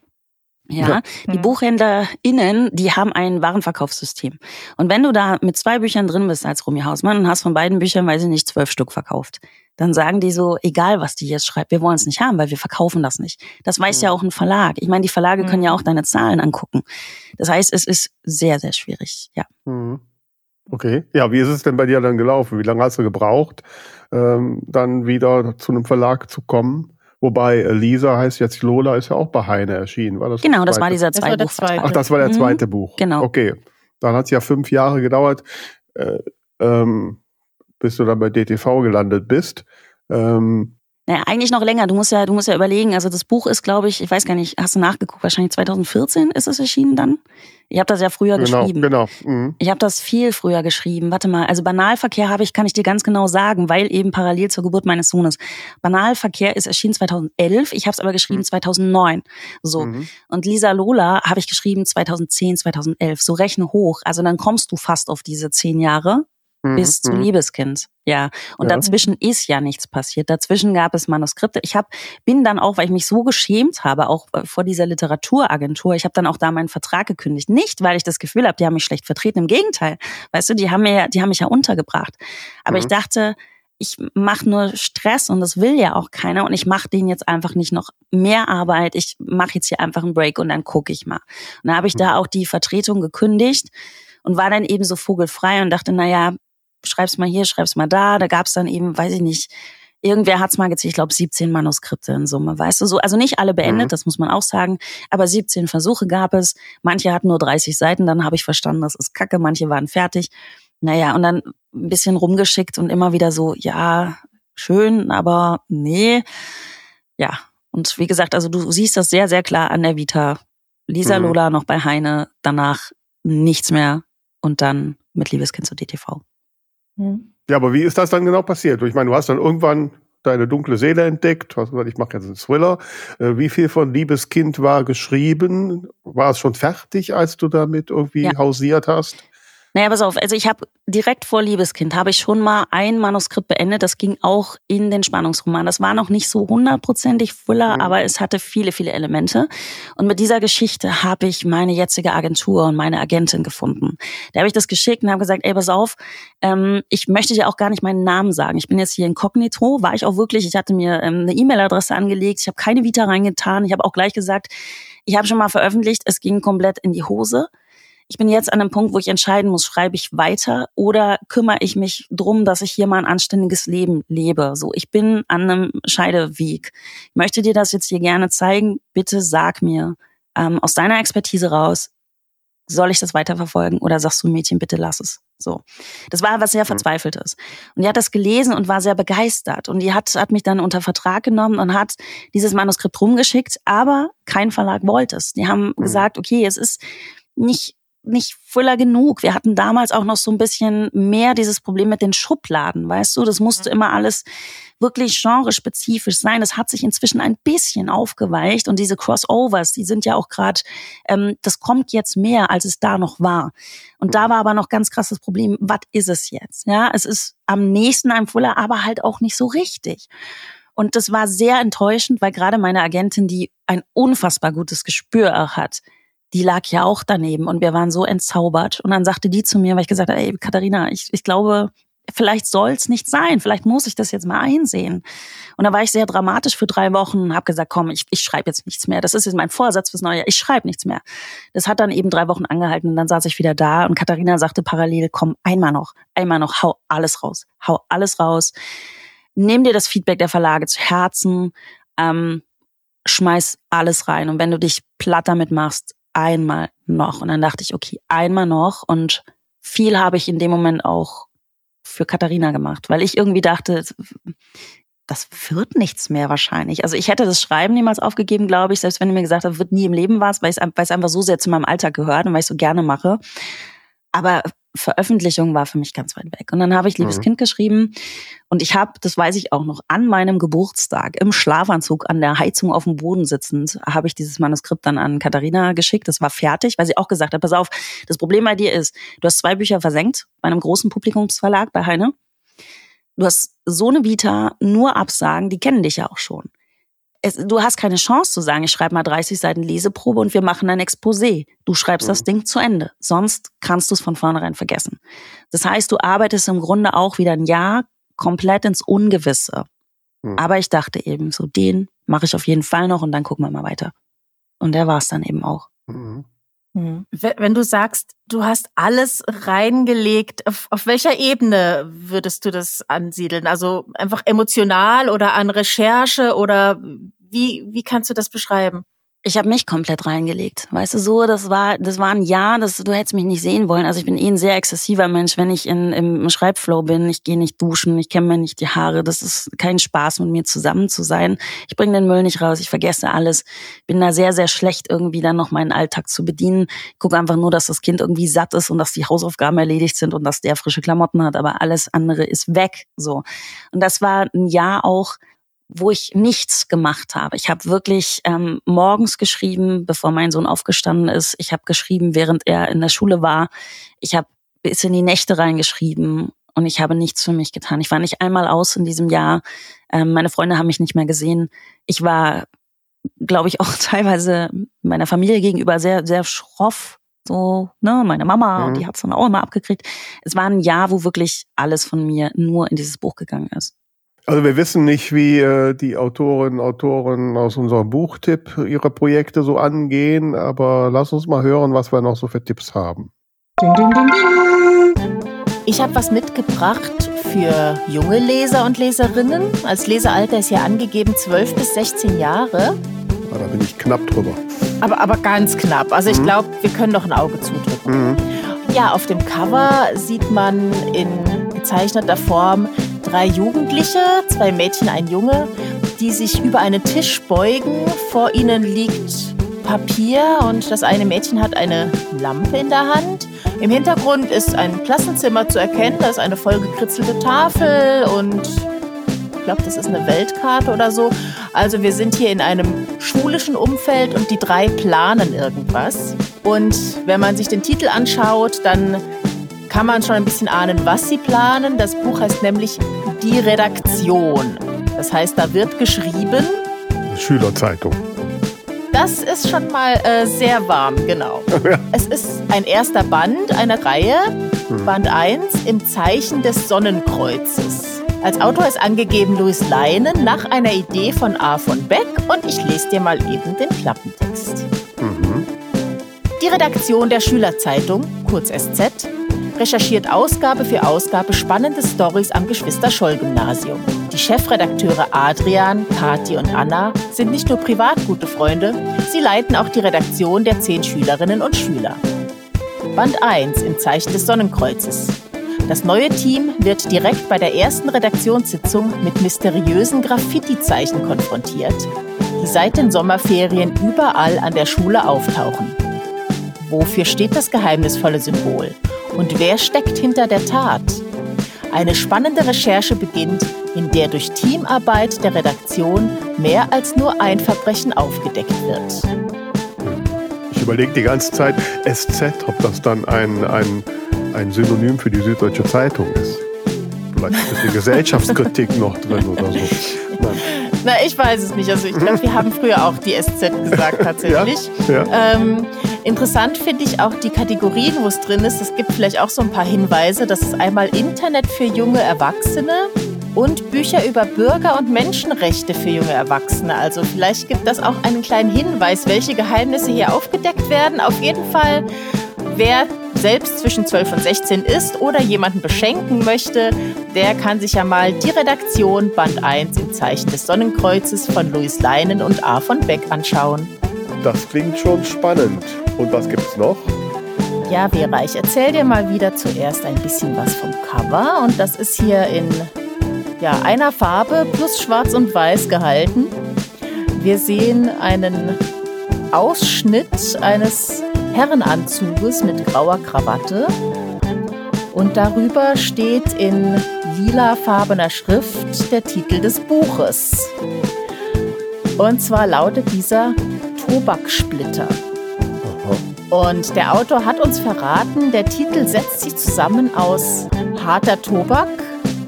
Ja, ja, die mhm. BuchhändlerInnen, die haben ein Warenverkaufssystem. Und wenn du da mit zwei Büchern drin bist als Romy Hausmann und hast von beiden Büchern, weiß ich nicht, zwölf Stück verkauft, dann sagen die so, egal was die jetzt schreibt, wir wollen es nicht haben, weil wir verkaufen das nicht. Das weiß mhm. ja auch ein Verlag. Ich meine, die Verlage mhm. können ja auch mhm. deine Zahlen angucken. Das heißt, es ist sehr, sehr schwierig, ja. Mhm. Okay. Ja, wie ist es denn bei dir dann gelaufen? Wie lange hast du gebraucht, ähm, dann wieder zu einem Verlag zu kommen? Wobei äh, Lisa heißt jetzt Lola, ist ja auch bei Heine erschienen. War das genau, das, das war dieser zweite Buch. Ach, das war der zweite mhm. Buch. Genau. Okay. Dann hat es ja fünf Jahre gedauert. Äh, ähm, bis du dann bei DTV gelandet bist. Ähm, naja, eigentlich noch länger. Du musst ja, du musst ja überlegen. Also das Buch ist, glaube ich, ich weiß gar nicht, hast du nachgeguckt? Wahrscheinlich 2014 ist es erschienen dann. Ich habe das ja früher genau, geschrieben. Genau. Mhm. Ich habe das viel früher geschrieben. Warte mal, also Banalverkehr habe ich, kann ich dir ganz genau sagen, weil eben parallel zur Geburt meines Sohnes. Banalverkehr ist erschienen 2011. Ich habe es aber geschrieben mhm. 2009. So mhm. und Lisa Lola habe ich geschrieben 2010, 2011. So rechne hoch. Also dann kommst du fast auf diese zehn Jahre. Bis zu mhm. Liebeskind. Ja, und ja. dazwischen ist ja nichts passiert. Dazwischen gab es Manuskripte. Ich hab, bin dann auch, weil ich mich so geschämt habe, auch äh, vor dieser Literaturagentur, ich habe dann auch da meinen Vertrag gekündigt. Nicht, weil ich das Gefühl habe, die haben mich schlecht vertreten. Im Gegenteil. Weißt du, die haben, mir, die haben mich ja untergebracht. Aber mhm. ich dachte, ich mache nur Stress und das will ja auch keiner und ich mache denen jetzt einfach nicht noch mehr Arbeit. Ich mache jetzt hier einfach einen Break und dann gucke ich mal. Und dann habe ich mhm. da auch die Vertretung gekündigt und war dann eben so vogelfrei und dachte, naja, schreib's mal hier, schreib's mal da. Da gab's dann eben, weiß ich nicht, irgendwer hat's mal gezählt, ich glaube 17 Manuskripte in Summe, weißt du so. Also nicht alle beendet, mhm. das muss man auch sagen, aber 17 Versuche gab es. Manche hatten nur 30 Seiten, dann habe ich verstanden, das ist Kacke, manche waren fertig. Naja, und dann ein bisschen rumgeschickt und immer wieder so, ja, schön, aber nee. Ja, und wie gesagt, also du siehst das sehr, sehr klar an der Vita. Lisa mhm. Lola noch bei Heine, danach nichts mehr und dann mit Liebeskind zu DTV. Ja, aber wie ist das dann genau passiert? Ich meine, du hast dann irgendwann deine dunkle Seele entdeckt. Was ich mache jetzt einen Thriller. Äh, wie viel von Liebeskind war geschrieben? War es schon fertig, als du damit irgendwie ja. hausiert hast? Naja, pass auf, also ich habe direkt vor Liebeskind habe ich schon mal ein Manuskript beendet, das ging auch in den Spannungsroman. Das war noch nicht so hundertprozentig Fuller, mhm. aber es hatte viele, viele Elemente. Und mit dieser Geschichte habe ich meine jetzige Agentur und meine Agentin gefunden. Da habe ich das geschickt und habe gesagt, ey, pass auf, ähm, ich möchte dir auch gar nicht meinen Namen sagen. Ich bin jetzt hier inkognito, war ich auch wirklich, ich hatte mir ähm, eine E-Mail-Adresse angelegt, ich habe keine Vita reingetan, ich habe auch gleich gesagt, ich habe schon mal veröffentlicht, es ging komplett in die Hose ich bin jetzt an einem Punkt, wo ich entscheiden muss, schreibe ich weiter oder kümmere ich mich drum, dass ich hier mal ein anständiges Leben lebe. So, ich bin an einem Scheideweg. Ich möchte dir das jetzt hier gerne zeigen. Bitte sag mir ähm, aus deiner Expertise raus, soll ich das weiterverfolgen oder sagst du, Mädchen, bitte lass es. So. Das war was sehr mhm. Verzweifeltes. Und die hat das gelesen und war sehr begeistert. Und die hat, hat mich dann unter Vertrag genommen und hat dieses Manuskript rumgeschickt, aber kein Verlag wollte es. Die haben mhm. gesagt, okay, es ist nicht nicht Thriller genug. Wir hatten damals auch noch so ein bisschen mehr dieses Problem mit den Schubladen, weißt du? Das musste mhm. immer alles wirklich genrespezifisch sein. Das hat sich inzwischen ein bisschen aufgeweicht und diese Crossovers, die sind ja auch gerade, ähm, das kommt jetzt mehr, als es da noch war. Und da mhm. war aber noch ganz krasses Problem, was ist es jetzt? Ja, es ist am nächsten einem Thriller, aber halt auch nicht so richtig. Und das war sehr enttäuschend, weil gerade meine Agentin, die ein unfassbar gutes Gespür hat, die lag ja auch daneben und wir waren so entzaubert. Und dann sagte die zu mir, weil ich gesagt habe, ey, Katharina, ich, ich glaube, vielleicht soll's nicht sein, vielleicht muss ich das jetzt mal einsehen. Und da war ich sehr dramatisch für drei Wochen und habe gesagt, komm, ich, ich schreibe jetzt nichts mehr. Das ist jetzt mein Vorsatz fürs neue Jahr, ich schreibe nichts mehr. Das hat dann eben drei Wochen angehalten und dann saß ich wieder da und Katharina sagte parallel, komm, einmal noch, einmal noch, hau alles raus, hau alles raus. Nimm dir das Feedback der Verlage zu Herzen, ähm, schmeiß alles rein. Und wenn du dich platt damit machst, einmal noch. Und dann dachte ich, okay, einmal noch. Und viel habe ich in dem Moment auch für Katharina gemacht, weil ich irgendwie dachte, das wird nichts mehr wahrscheinlich. Also ich hätte das Schreiben niemals aufgegeben, glaube ich, selbst wenn du mir gesagt hast, wird nie im Leben was, weil es, es einfach so sehr zu meinem Alltag gehört und weil ich so gerne mache. Aber Veröffentlichung war für mich ganz weit weg. Und dann habe ich Liebes mhm. Kind geschrieben und ich habe, das weiß ich auch noch, an meinem Geburtstag im Schlafanzug an der Heizung auf dem Boden sitzend, habe ich dieses Manuskript dann an Katharina geschickt. Das war fertig, weil sie auch gesagt hat, pass auf, das Problem bei dir ist, du hast zwei Bücher versenkt bei einem großen Publikumsverlag bei Heine. Du hast so eine Vita, nur Absagen, die kennen dich ja auch schon es, du hast keine Chance zu sagen, ich schreibe mal 30 Seiten Leseprobe und wir machen ein Exposé. Du schreibst mhm. das Ding zu Ende. Sonst kannst du es von vornherein vergessen. Das heißt, du arbeitest im Grunde auch wieder ein Jahr komplett ins Ungewisse. Mhm. Aber ich dachte eben, so den mache ich auf jeden Fall noch und dann gucken wir mal weiter. Und der war es dann eben auch. Mhm. Mhm. Wenn du sagst, du hast alles reingelegt, auf, auf, welcher Ebene würdest du das ansiedeln? Also einfach emotional oder an Recherche oder wie, wie kannst du das beschreiben? Ich habe mich komplett reingelegt. Weißt du, so, das war, das war ein Jahr, das, du hättest mich nicht sehen wollen. Also ich bin eh ein sehr exzessiver Mensch, wenn ich in, im Schreibflow bin. Ich gehe nicht duschen, ich kämme mir nicht die Haare. Das ist kein Spaß, mit mir zusammen zu sein. Ich bringe den Müll nicht raus, ich vergesse alles. Bin da sehr, sehr schlecht, irgendwie dann noch meinen Alltag zu bedienen. Ich gucke einfach nur, dass das Kind irgendwie satt ist und dass die Hausaufgaben erledigt sind und dass der frische Klamotten hat, aber alles andere ist weg. So. Und das war ein Jahr auch, wo ich nichts gemacht habe. Ich habe wirklich ähm, morgens geschrieben, bevor mein Sohn aufgestanden ist. Ich habe geschrieben, während er in der Schule war. Ich habe bis in die Nächte reingeschrieben und ich habe nichts für mich getan. Ich war nicht einmal aus in diesem Jahr. Ähm, meine Freunde haben mich nicht mehr gesehen. Ich war, glaube ich, auch teilweise meiner Familie gegenüber sehr, sehr schroff. So, ne, meine Mama, mhm. die hat's dann auch immer abgekriegt. Es war ein Jahr, wo wirklich alles von mir nur in dieses Buch gegangen ist. Also wir wissen nicht, wie äh, die Autorinnen und Autoren aus unserem Buchtipp ihre Projekte so angehen, aber lass uns mal hören, was wir noch so für Tipps haben. Ich habe was mitgebracht für junge Leser und Leserinnen. Als Lesealter ist ja angegeben 12 bis 16 Jahre. Ja, da bin ich knapp drüber. Aber, aber ganz knapp. Also ich mhm. glaube, wir können doch ein Auge zudrücken. Mhm. Ja, auf dem Cover sieht man in gezeichneter Form drei Jugendliche, zwei Mädchen, ein Junge, die sich über einen Tisch beugen. Vor ihnen liegt Papier und das eine Mädchen hat eine Lampe in der Hand. Im Hintergrund ist ein Klassenzimmer zu erkennen, da ist eine vollgekritzelte Tafel und glaube, das ist eine Weltkarte oder so. Also wir sind hier in einem schulischen Umfeld und die drei planen irgendwas. Und wenn man sich den Titel anschaut, dann kann man schon ein bisschen ahnen, was sie planen. Das Buch heißt nämlich Die Redaktion. Das heißt, da wird geschrieben. Schülerzeitung. Das ist schon mal äh, sehr warm, genau. Ja. Es ist ein erster Band einer Reihe, hm. Band 1 im Zeichen des Sonnenkreuzes. Als Autor ist angegeben Louis Leinen nach einer Idee von A. von Beck und ich lese dir mal eben den Klappentext. Mhm. Die Redaktion der Schülerzeitung, kurz SZ, recherchiert Ausgabe für Ausgabe spannende Stories am Geschwister-Scholl-Gymnasium. Die Chefredakteure Adrian, Kati und Anna sind nicht nur privat gute Freunde, sie leiten auch die Redaktion der zehn Schülerinnen und Schüler. Band 1 im Zeichen des Sonnenkreuzes. Das neue Team wird direkt bei der ersten Redaktionssitzung mit mysteriösen Graffiti-Zeichen konfrontiert, die seit den Sommerferien überall an der Schule auftauchen. Wofür steht das geheimnisvolle Symbol? Und wer steckt hinter der Tat? Eine spannende Recherche beginnt, in der durch Teamarbeit der Redaktion mehr als nur ein Verbrechen aufgedeckt wird. Ich überlege die ganze Zeit, SZ, ob das dann ein, ein, ein Synonym für die Süddeutsche Zeitung ist. Vielleicht ist die Gesellschaftskritik noch drin oder so. Nein. Na, ich weiß es nicht. Also ich glaube, wir haben früher auch die SZ gesagt tatsächlich. Ja, ja. Ähm, interessant finde ich auch die Kategorien, wo es drin ist. Es gibt vielleicht auch so ein paar Hinweise. Das ist einmal Internet für junge Erwachsene und Bücher über Bürger- und Menschenrechte für junge Erwachsene. Also vielleicht gibt das auch einen kleinen Hinweis, welche Geheimnisse hier aufgedeckt werden. Auf jeden Fall, wer selbst zwischen 12 und 16 ist oder jemanden beschenken möchte, der kann sich ja mal die Redaktion Band 1 im Zeichen des Sonnenkreuzes von Louis Leinen und A. von Beck anschauen. Das klingt schon spannend. Und was gibt's noch? Ja, Vera, ich erzähle dir mal wieder zuerst ein bisschen was vom Cover. Und das ist hier in ja, einer Farbe plus schwarz und weiß gehalten. Wir sehen einen Ausschnitt eines Herrenanzuges mit grauer Krawatte. Und darüber steht in lilafarbener Schrift der Titel des Buches. Und zwar lautet dieser Tobaksplitter. Und der Autor hat uns verraten, der Titel setzt sich zusammen aus harter Tobak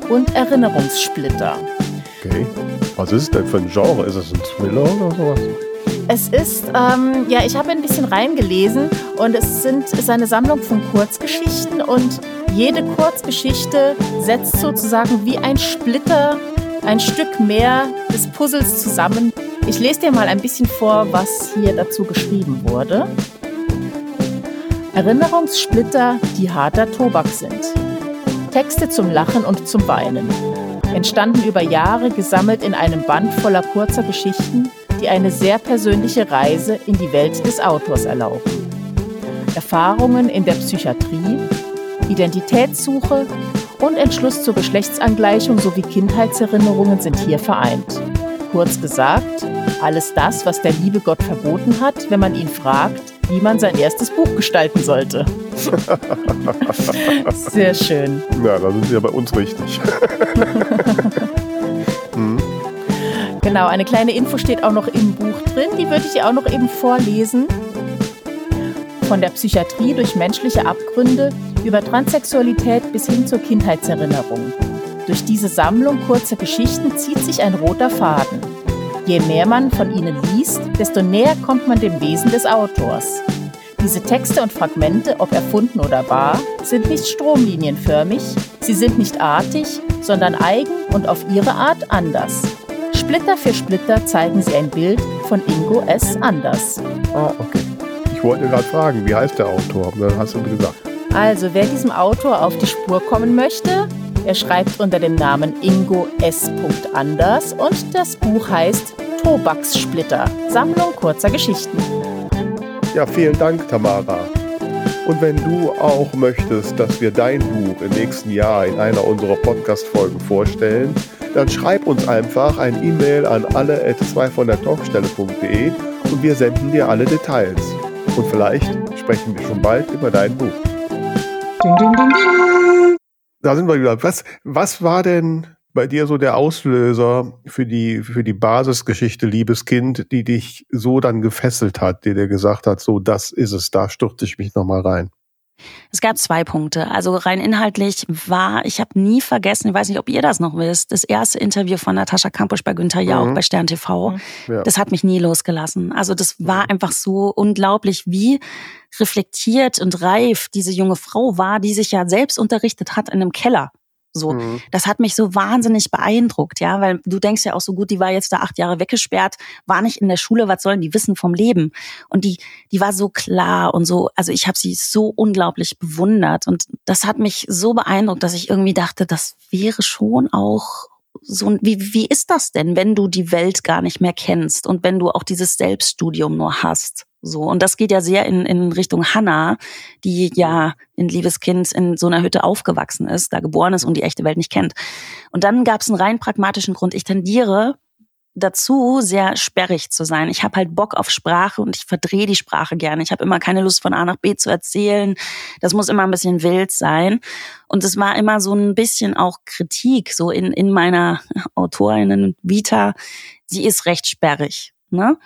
und Erinnerungssplitter. Okay. Was ist denn für ein Genre? Ist es ein Thriller oder sowas? Es ist, ähm, ja, ich habe ein bisschen reingelesen und es sind, ist eine Sammlung von Kurzgeschichten und jede Kurzgeschichte setzt sozusagen wie ein Splitter ein Stück mehr des Puzzles zusammen. Ich lese dir mal ein bisschen vor, was hier dazu geschrieben wurde. Erinnerungssplitter, die harter Tobak sind. Texte zum Lachen und zum Weinen. Entstanden über Jahre gesammelt in einem Band voller kurzer Geschichten, die eine sehr persönliche Reise in die Welt des Autors erlauben. Erfahrungen in der Psychiatrie, Identitätssuche und Entschluss zur Geschlechtsangleichung sowie Kindheitserinnerungen sind hier vereint. Kurz gesagt, alles das, was der liebe Gott verboten hat, wenn man ihn fragt, wie man sein erstes Buch gestalten sollte. Sehr schön. Ja, da sind Sie ja bei uns richtig. Genau, eine kleine Info steht auch noch im Buch drin, die würde ich dir auch noch eben vorlesen. Von der Psychiatrie durch menschliche Abgründe über Transsexualität bis hin zur Kindheitserinnerung. Durch diese Sammlung kurzer Geschichten zieht sich ein roter Faden. Je mehr man von ihnen liest, desto näher kommt man dem Wesen des Autors. Diese Texte und Fragmente, ob erfunden oder wahr, sind nicht stromlinienförmig, sie sind nicht artig, sondern eigen und auf ihre Art anders. Splitter für Splitter zeigen sie ein Bild von Ingo S. Anders. Ah, okay. Ich wollte gerade fragen, wie heißt der Autor? Dann hast du gesagt. Also, wer diesem Autor auf die Spur kommen möchte, er schreibt unter dem Namen Ingo S. Anders und das Buch heißt Tobakssplitter, Sammlung kurzer Geschichten. Ja, vielen Dank, Tamara. Und wenn du auch möchtest, dass wir dein Buch im nächsten Jahr in einer unserer Podcast-Folgen vorstellen, dann schreib uns einfach ein E-Mail an alle at 2 von der Talkstelle.de und wir senden dir alle Details. Und vielleicht sprechen wir schon bald über dein Buch. Ding, ding, ding, ding. Da sind wir wieder. Was, was war denn bei dir so der Auslöser für die, für die Basisgeschichte Liebeskind, die dich so dann gefesselt hat, die dir gesagt hat, so, das ist es, da stürze ich mich nochmal rein? Es gab zwei Punkte. Also rein inhaltlich war, ich habe nie vergessen, ich weiß nicht, ob ihr das noch wisst, das erste Interview von Natascha Kampusch bei Günther Jauch mhm. bei Stern TV. Mhm. Ja. Das hat mich nie losgelassen. Also das war einfach so unglaublich, wie reflektiert und reif diese junge Frau war, die sich ja selbst unterrichtet hat in einem Keller. So, mhm. das hat mich so wahnsinnig beeindruckt, ja, weil du denkst ja auch so gut, die war jetzt da acht Jahre weggesperrt, war nicht in der Schule, was sollen die wissen vom Leben? Und die, die war so klar und so, also ich habe sie so unglaublich bewundert und das hat mich so beeindruckt, dass ich irgendwie dachte, das wäre schon auch so, wie, wie ist das denn, wenn du die Welt gar nicht mehr kennst und wenn du auch dieses Selbststudium nur hast? So, und das geht ja sehr in, in Richtung Hannah, die ja in Liebeskind in so einer Hütte aufgewachsen ist, da geboren ist und die echte Welt nicht kennt. Und dann gab es einen rein pragmatischen Grund. Ich tendiere dazu, sehr sperrig zu sein. Ich habe halt Bock auf Sprache und ich verdrehe die Sprache gerne. Ich habe immer keine Lust von A nach B zu erzählen. Das muss immer ein bisschen wild sein. Und es war immer so ein bisschen auch Kritik, so in, in meiner Autorinnen-Vita. Sie ist recht sperrig. Ne?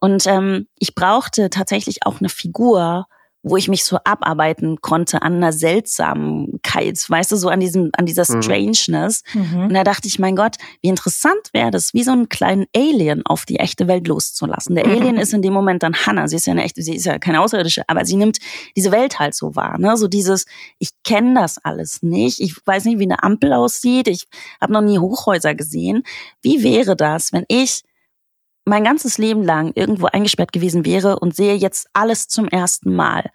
Und ähm, ich brauchte tatsächlich auch eine Figur, wo ich mich so abarbeiten konnte an einer Seltsamkeit, weißt du, so an diesem, an dieser mhm. Strangeness. Mhm. Und da dachte ich, mein Gott, wie interessant wäre das, wie so einen kleinen Alien auf die echte Welt loszulassen. Der Alien ist in dem Moment dann Hannah. Sie ist ja eine echte, sie ist ja keine Außerirdische, aber sie nimmt diese Welt halt so wahr, ne? So dieses, ich kenne das alles nicht. Ich weiß nicht, wie eine Ampel aussieht. Ich habe noch nie Hochhäuser gesehen. Wie wäre das, wenn ich mein ganzes Leben lang irgendwo eingesperrt gewesen wäre und sehe jetzt alles zum ersten Mal.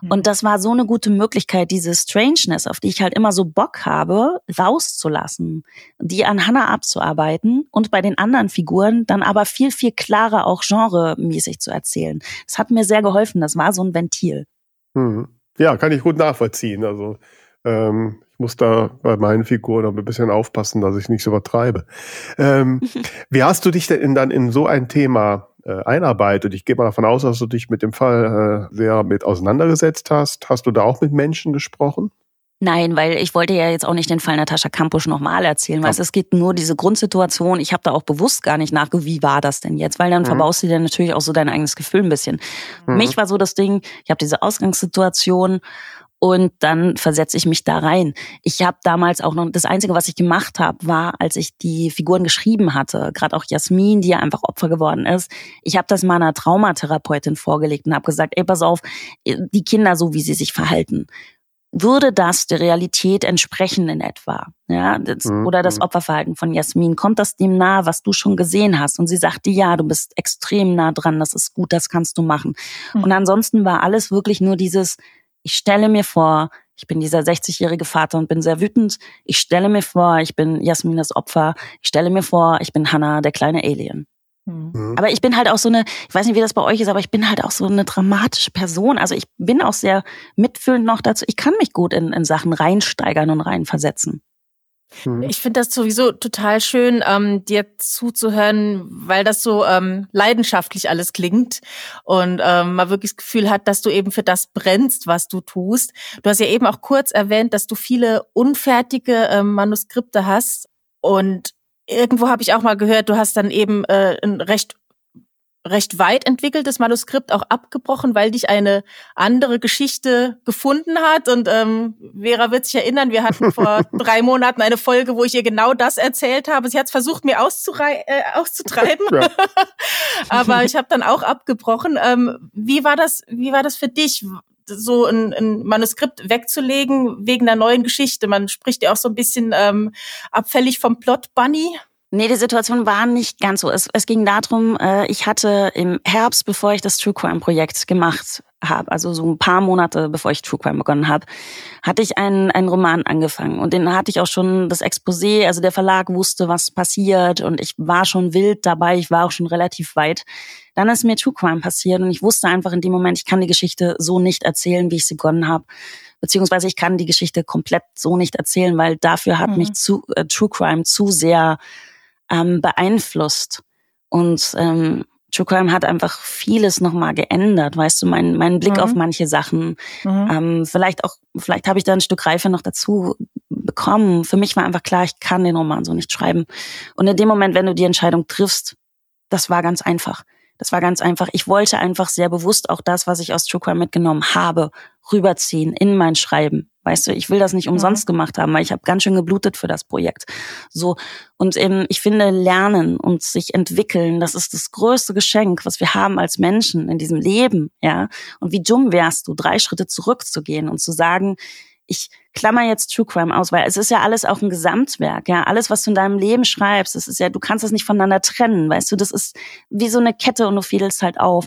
Mhm. Und das war so eine gute Möglichkeit, diese Strangeness, auf die ich halt immer so Bock habe, rauszulassen, die an Hannah abzuarbeiten und bei den anderen Figuren dann aber viel, viel klarer auch genremäßig zu erzählen. Das hat mir sehr geholfen. Das war so ein Ventil. Mhm. Ja, kann ich gut nachvollziehen. Also ähm, muss da bei meinen Figuren noch ein bisschen aufpassen, dass ich nicht so übertreibe. Ähm, wie hast du dich denn dann in so ein Thema äh, einarbeitet? Ich gehe mal davon aus, dass du dich mit dem Fall äh, sehr mit auseinandergesetzt hast. Hast du da auch mit Menschen gesprochen? Nein, weil ich wollte ja jetzt auch nicht den Fall Natascha Kampusch nochmal erzählen, weil ja. es geht nur diese Grundsituation. Ich habe da auch bewusst gar nicht nachgeguckt, wie war das denn jetzt, weil dann mhm. verbaust du dir natürlich auch so dein eigenes Gefühl ein bisschen. Mhm. Mich war so das Ding, ich habe diese Ausgangssituation und dann versetze ich mich da rein. Ich habe damals auch noch, das Einzige, was ich gemacht habe, war, als ich die Figuren geschrieben hatte, gerade auch Jasmin, die ja einfach Opfer geworden ist, ich habe das meiner Traumatherapeutin vorgelegt und habe gesagt, ey, pass auf, die Kinder so, wie sie sich verhalten. Würde das der Realität entsprechen in etwa? Ja, das, mhm. oder das mhm. Opferverhalten von Jasmin, kommt das dem nahe, was du schon gesehen hast? Und sie sagte, ja, du bist extrem nah dran, das ist gut, das kannst du machen. Mhm. Und ansonsten war alles wirklich nur dieses, ich stelle mir vor, ich bin dieser 60-jährige Vater und bin sehr wütend. Ich stelle mir vor, ich bin Jasmin das Opfer. Ich stelle mir vor, ich bin Hannah, der kleine Alien. Mhm. Aber ich bin halt auch so eine, ich weiß nicht, wie das bei euch ist, aber ich bin halt auch so eine dramatische Person. Also ich bin auch sehr mitfühlend noch dazu. Ich kann mich gut in, in Sachen reinsteigern und reinversetzen. Mhm. Ich finde das sowieso total schön, ähm, dir zuzuhören, weil das so ähm, leidenschaftlich alles klingt und ähm, man wirklich das Gefühl hat, dass du eben für das brennst, was du tust. Du hast ja eben auch kurz erwähnt, dass du viele unfertige ähm, Manuskripte hast und irgendwo habe ich auch mal gehört, du hast dann eben äh, ein recht recht weit entwickeltes Manuskript auch abgebrochen, weil dich eine andere Geschichte gefunden hat. Und ähm, Vera wird sich erinnern, wir hatten vor drei Monaten eine Folge, wo ich ihr genau das erzählt habe. Sie hat es versucht, mir auszurei äh, auszutreiben, ja. aber ich habe dann auch abgebrochen. Ähm, wie war das? Wie war das für dich? so ein, ein Manuskript wegzulegen wegen einer neuen Geschichte. Man spricht ja auch so ein bisschen ähm, abfällig vom Plot Bunny. Nee, die Situation war nicht ganz so. Es, es ging darum, äh, ich hatte im Herbst, bevor ich das True Crime Projekt gemacht habe, also so ein paar Monate bevor ich True Crime begonnen habe, hatte ich einen, einen Roman angefangen und den hatte ich auch schon das Exposé, also der Verlag wusste, was passiert und ich war schon wild dabei, ich war auch schon relativ weit. Dann ist mir True Crime passiert und ich wusste einfach in dem Moment, ich kann die Geschichte so nicht erzählen, wie ich sie begonnen habe beziehungsweise ich kann die Geschichte komplett so nicht erzählen, weil dafür hat mhm. mich zu, äh, True Crime zu sehr ähm, beeinflusst. Und ähm, True Crime hat einfach vieles nochmal geändert, weißt du, mein, mein Blick mhm. auf manche Sachen. Mhm. Ähm, vielleicht auch, vielleicht habe ich da ein Stück Reife noch dazu bekommen. Für mich war einfach klar, ich kann den Roman so nicht schreiben. Und in dem Moment, wenn du die Entscheidung triffst, das war ganz einfach. Das war ganz einfach. Ich wollte einfach sehr bewusst auch das, was ich aus True Crime mitgenommen habe, rüberziehen in mein Schreiben. Weißt du, ich will das nicht mhm. umsonst gemacht haben, weil ich habe ganz schön geblutet für das Projekt. So und ähm, ich finde Lernen und sich entwickeln, das ist das größte Geschenk, was wir haben als Menschen in diesem Leben, ja. Und wie dumm wärst du, drei Schritte zurückzugehen und zu sagen, ich klammer jetzt True Crime aus, weil es ist ja alles auch ein Gesamtwerk, ja. Alles, was du in deinem Leben schreibst, das ist ja, du kannst das nicht voneinander trennen, weißt du, das ist wie so eine Kette und du fädelst halt auf.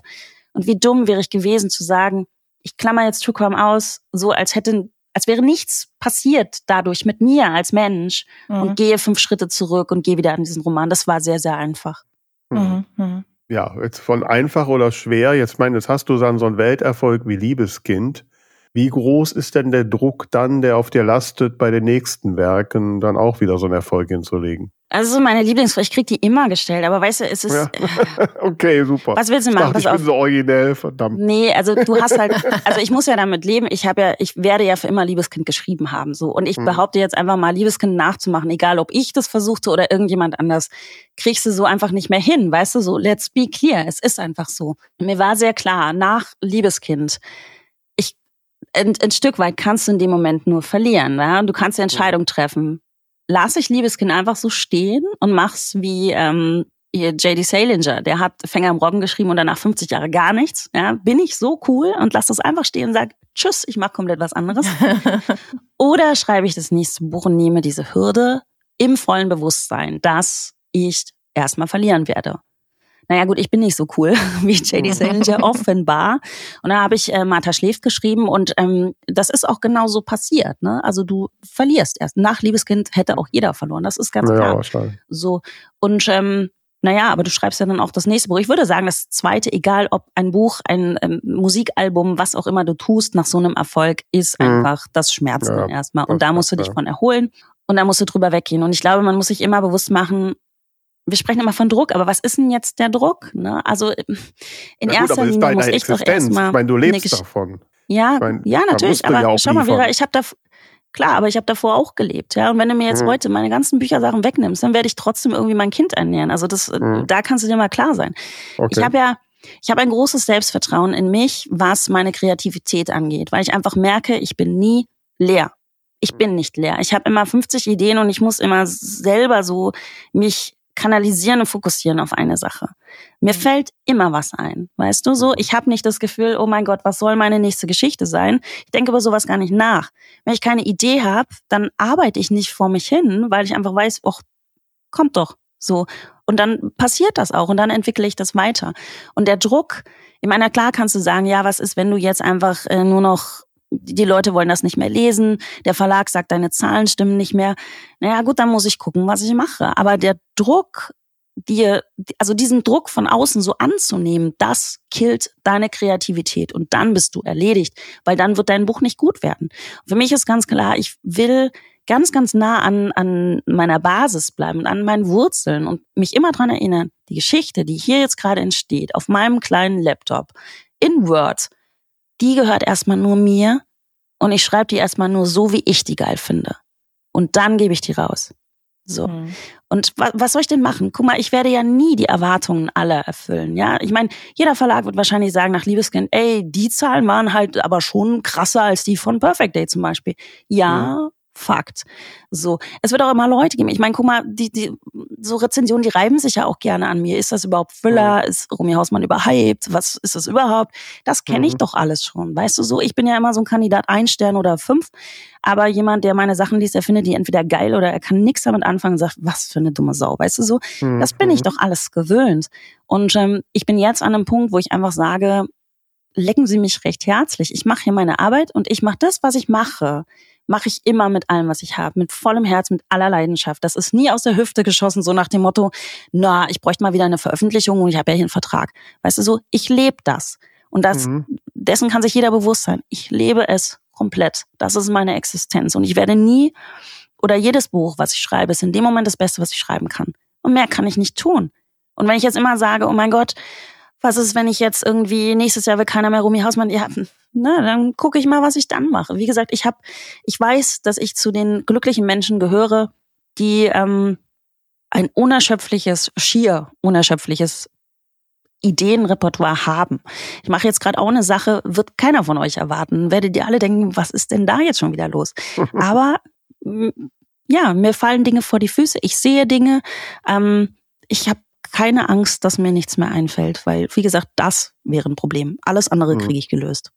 Und wie dumm wäre ich gewesen zu sagen, ich klammer jetzt True Crime aus, so als hätte, als wäre nichts passiert dadurch mit mir als Mensch mhm. und gehe fünf Schritte zurück und gehe wieder an diesen Roman. Das war sehr, sehr einfach. Mhm. Mhm. Ja, jetzt von einfach oder schwer. Jetzt meine, jetzt hast du dann so einen Welterfolg wie Liebeskind. Wie groß ist denn der Druck dann, der auf dir lastet, bei den nächsten Werken dann auch wieder so einen Erfolg hinzulegen? Also meine Lieblingsfrage, ich krieg die immer gestellt, aber weißt du, es ist. Ja. okay, super. Was willst du machen? Ich, dachte, ich bin so originell, verdammt. Nee, also du hast halt, also ich muss ja damit leben. Ich habe ja, ich werde ja für immer Liebeskind geschrieben haben, so und ich hm. behaupte jetzt einfach mal Liebeskind nachzumachen, egal ob ich das versuchte oder irgendjemand anders, kriegst du so einfach nicht mehr hin, weißt du? So, let's be clear, es ist einfach so. Mir war sehr klar nach Liebeskind ein, ein Stück weit kannst du in dem Moment nur verlieren. Ja? Du kannst die Entscheidung treffen lass ich Liebeskind einfach so stehen und mach's wie ähm, J.D. Salinger, der hat Fänger im Robben geschrieben und danach 50 Jahre gar nichts. Ja, bin ich so cool und lass das einfach stehen und sag Tschüss, ich mach komplett was anderes. Oder schreibe ich das nächste Buch und nehme diese Hürde im vollen Bewusstsein, dass ich erstmal verlieren werde naja gut, ich bin nicht so cool wie J.D. Salinger, offenbar. Und dann habe ich äh, Martha Schläft geschrieben und ähm, das ist auch genau so passiert. Ne? Also du verlierst erst. Nach Liebeskind hätte auch jeder verloren, das ist ganz ja, klar. So und ähm, naja, aber du schreibst ja dann auch das nächste Buch. Ich würde sagen, das zweite, egal ob ein Buch, ein ähm, Musikalbum, was auch immer du tust, nach so einem Erfolg, ist mhm. einfach das Schmerzen ja, erstmal. Und da musst du dich von erholen und da musst du drüber weggehen. Und ich glaube, man muss sich immer bewusst machen, wir sprechen immer von Druck, aber was ist denn jetzt der Druck? Ne? Also in ja, gut, erster Linie muss ich doch erstmal. Ich meine, du lebst davon. Ja, meine, ja, natürlich. Aber ja schau mal, Vera, ich habe da klar, aber ich habe davor auch gelebt, ja. Und wenn du mir jetzt mhm. heute meine ganzen Büchersachen wegnimmst, dann werde ich trotzdem irgendwie mein Kind ernähren. Also das, mhm. da kannst du dir mal klar sein. Okay. Ich habe ja ich habe ein großes Selbstvertrauen in mich, was meine Kreativität angeht, weil ich einfach merke, ich bin nie leer. Ich bin nicht leer. Ich habe immer 50 Ideen und ich muss immer selber so mich kanalisieren und fokussieren auf eine Sache. Mir mhm. fällt immer was ein, weißt du so? Mhm. Ich habe nicht das Gefühl, oh mein Gott, was soll meine nächste Geschichte sein? Ich denke über sowas gar nicht nach. Wenn ich keine Idee habe, dann arbeite ich nicht vor mich hin, weil ich einfach weiß, oh, kommt doch so. Und dann passiert das auch und dann entwickle ich das weiter. Und der Druck, ich meine, klar kannst du sagen, ja, was ist, wenn du jetzt einfach äh, nur noch die Leute wollen das nicht mehr lesen, der Verlag sagt, deine Zahlen stimmen nicht mehr. Naja, gut, dann muss ich gucken, was ich mache. Aber der Druck, dir, also diesen Druck von außen so anzunehmen, das killt deine Kreativität und dann bist du erledigt, weil dann wird dein Buch nicht gut werden. Für mich ist ganz klar, ich will ganz, ganz nah an, an meiner Basis bleiben, an meinen Wurzeln und mich immer dran erinnern, die Geschichte, die hier jetzt gerade entsteht, auf meinem kleinen Laptop, in Word, die gehört erstmal nur mir und ich schreibe die erstmal nur so, wie ich die geil finde. Und dann gebe ich die raus. So. Mhm. Und wa was soll ich denn machen? Guck mal, ich werde ja nie die Erwartungen aller erfüllen. Ja, ich meine, jeder Verlag wird wahrscheinlich sagen nach Liebeskind, ey, die Zahlen waren halt aber schon krasser als die von Perfect Day zum Beispiel. Ja, mhm. Fakt. So, es wird auch immer Leute geben. Ich meine, guck mal, die, die, so Rezensionen, die reiben sich ja auch gerne an mir. Ist das überhaupt Füller? Mhm. Ist Romy Hausmann überhyped? Was ist das überhaupt? Das kenne ich mhm. doch alles schon. Weißt du so? Ich bin ja immer so ein Kandidat ein Stern oder fünf. Aber jemand, der meine Sachen liest, der findet die entweder geil oder er kann nichts damit anfangen und sagt, was für eine dumme Sau. Weißt du so? Mhm. Das bin ich mhm. doch alles gewöhnt. Und ähm, ich bin jetzt an einem Punkt, wo ich einfach sage, lecken Sie mich recht herzlich. Ich mache hier meine Arbeit und ich mache das, was ich mache mache ich immer mit allem, was ich habe, mit vollem Herz, mit aller Leidenschaft. Das ist nie aus der Hüfte geschossen, so nach dem Motto, na, ich bräuchte mal wieder eine Veröffentlichung und ich habe ja hier einen Vertrag. Weißt du so, ich lebe das. Und das, mhm. dessen kann sich jeder bewusst sein. Ich lebe es komplett. Das ist meine Existenz. Und ich werde nie, oder jedes Buch, was ich schreibe, ist in dem Moment das Beste, was ich schreiben kann. Und mehr kann ich nicht tun. Und wenn ich jetzt immer sage, oh mein Gott, Was ist, wenn ich jetzt irgendwie nächstes Jahr will keiner mehr Rumi Hausmann? Ja, na, dann gucke ich mal, was ich dann mache. Wie gesagt, ich habe, ich weiß, dass ich zu den glücklichen Menschen gehöre, die ähm, ein unerschöpfliches, schier unerschöpfliches Ideenrepertoire haben. Ich mache jetzt gerade auch eine Sache, wird keiner von euch erwarten. Werdet ihr alle denken, was ist denn da jetzt schon wieder los? Aber ja, mir fallen Dinge vor die Füße. Ich sehe Dinge. Ähm, ich habe keine Angst, dass mir nichts mehr einfällt, weil, wie gesagt, das wäre ein Problem. Alles andere hm. kriege ich gelöst.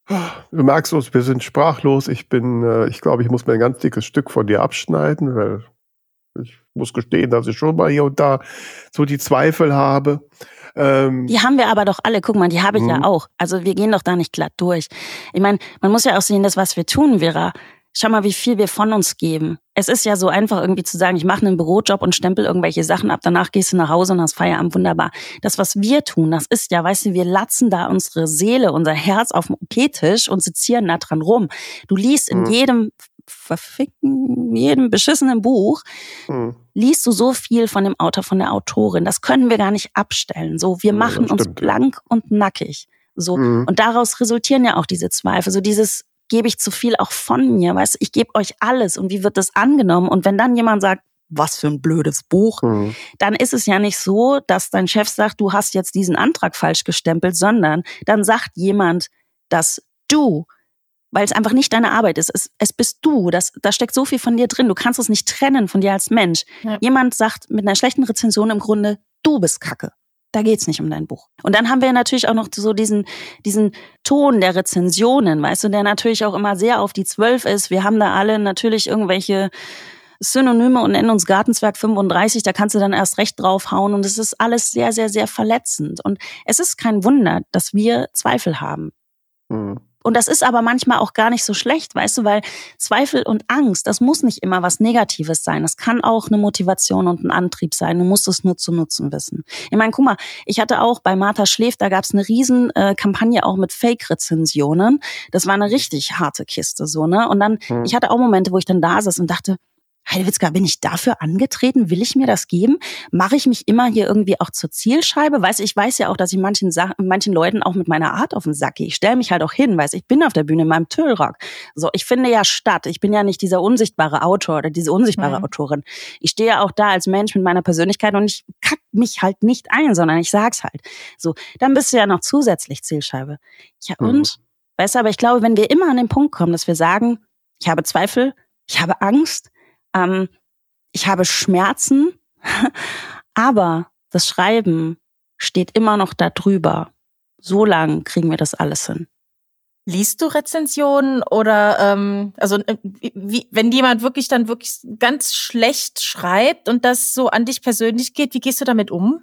Du merkst uns, wir sind sprachlos. Ich bin, äh, ich glaube, ich muss mir ein ganz dickes Stück von dir abschneiden, weil ich muss gestehen, dass ich schon mal hier und da so die Zweifel habe. Ähm, die haben wir aber doch alle. Guck mal, die habe ich ja mhm. auch. Also wir gehen doch da nicht glatt durch. Ich meine, man muss ja auch sehen, das, was wir tun, Vera. Schau mal, wie viel wir von uns geben. Es ist ja so einfach irgendwie zu sagen, ich mache einen Bürojob und stempel irgendwelche Sachen ab, danach gehst du nach Hause und hast Feierabend, wunderbar. Das, was wir tun, das ist ja, weißt du, wir latzen da unsere Seele, unser Herz auf dem OP-Tisch und sezieren da dran rum. Du liest in mhm. jedem verficken, jedem beschissenen Buch, mhm. liest du so viel von dem Autor, von der Autorin. Das können wir gar nicht abstellen. So, wir machen uns blank und nackig. So. Mhm. Und daraus resultieren ja auch diese Zweifel. So dieses, gebe ich zu viel auch von mir, weißt du, ich gebe euch alles und wie wird das angenommen? Und wenn dann jemand sagt, was für ein blödes Buch, mhm. dann ist es ja nicht so, dass dein Chef sagt, du hast jetzt diesen Antrag falsch gestempelt, sondern dann sagt jemand, dass du weil es einfach nicht deine Arbeit ist. Es, es bist du. Das, da steckt so viel von dir drin. Du kannst es nicht trennen von dir als Mensch. Ja. Jemand sagt mit einer schlechten Rezension im Grunde, du bist Kacke. Da geht's nicht um dein Buch. Und dann haben wir natürlich auch noch so diesen, diesen Ton der Rezensionen, weißt du, der natürlich auch immer sehr auf die Zwölf ist. Wir haben da alle natürlich irgendwelche Synonyme und nennen uns Gartenzwerg 35, da kannst du dann erst recht draufhauen und es ist alles sehr, sehr, sehr verletzend. Und es ist kein Wunder, dass wir Zweifel haben. Mhm. Und das ist aber manchmal auch gar nicht so schlecht, weißt du, weil Zweifel und Angst, das muss nicht immer was Negatives sein. Das kann auch eine Motivation und ein Antrieb sein. Du musst es nur zu nutzen wissen. Ich meine, guck mal, ich hatte auch bei Martha Schläft, da gab es eine riesen äh, Kampagne auch mit Fake-Rezensionen. Das war eine richtig harte Kiste, so, ne? Und dann, hm. ich hatte auch Momente, wo ich dann da saß und dachte, Heilwitzka, bin ich dafür angetreten? Will ich mir das geben? Mache ich mich immer hier irgendwie auch zur Zielscheibe? Weiß ich weiß ja auch, dass ich manchen Sachen, manchen Leuten auch mit meiner Art auf den Sack gehe. Ich stelle mich halt auch hin, weiß ich bin auf der Bühne in meinem Tüllrock. So, ich finde ja statt. Ich bin ja nicht dieser unsichtbare Autor oder diese unsichtbare mhm. Autorin. Ich stehe ja auch da als Mensch mit meiner Persönlichkeit und ich kack mich halt nicht ein, sondern ich sag's halt. So, dann bist du ja noch zusätzlich Zielscheibe. Ja, mhm. und? Weißt du, aber ich glaube, wenn wir immer an den Punkt kommen, dass wir sagen, ich habe Zweifel, ich habe Angst, ähm, ich habe Schmerzen, aber das Schreiben steht immer noch da drüber. So lang kriegen wir das alles hin. Liest du Rezensionen oder ähm, also äh, wie, wenn jemand wirklich dann wirklich ganz schlecht schreibt und das so an dich persönlich geht, wie gehst du damit um?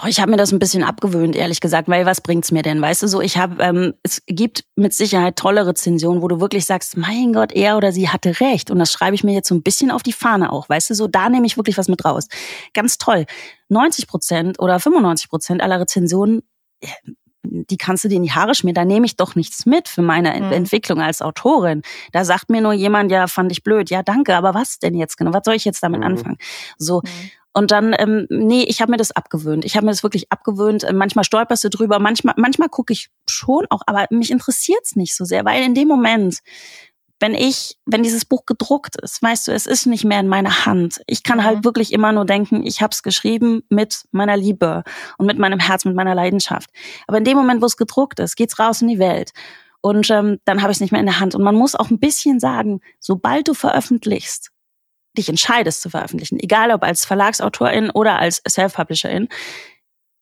Oh, ich habe mir das ein bisschen abgewöhnt, ehrlich gesagt, weil was bringt's mir denn? Weißt du, so ich habe, ähm, es gibt mit Sicherheit tolle Rezensionen, wo du wirklich sagst, mein Gott, er oder sie hatte recht. Und das schreibe ich mir jetzt so ein bisschen auf die Fahne auch, weißt du, so da nehme ich wirklich was mit raus. Ganz toll. 90 Prozent oder 95 Prozent aller Rezensionen, die kannst du dir in die Haare schmieren, da nehme ich doch nichts mit für meine mhm. Entwicklung als Autorin. Da sagt mir nur jemand, ja, fand ich blöd. Ja, danke, aber was denn jetzt genau? Was soll ich jetzt damit mhm. anfangen? So. Mhm. Und dann, ähm, nee, ich habe mir das abgewöhnt. Ich habe mir das wirklich abgewöhnt. Äh, manchmal stolperst du drüber, manchmal, manchmal gucke ich schon auch, aber mich interessiert's nicht so sehr, weil in dem Moment, wenn ich, wenn dieses Buch gedruckt ist, weißt du, es ist nicht mehr in meiner Hand. Ich kann halt mhm. wirklich immer nur denken, ich habe es geschrieben mit meiner Liebe und mit meinem Herz, mit meiner Leidenschaft. Aber in dem Moment, wo es gedruckt ist, geht's raus in die Welt. Und ähm, dann habe ich es nicht mehr in der Hand. Und man muss auch ein bisschen sagen, sobald du veröffentlichst, dich entscheidest zu veröffentlichen, egal ob als Verlagsautorin oder als Self-Publisherin,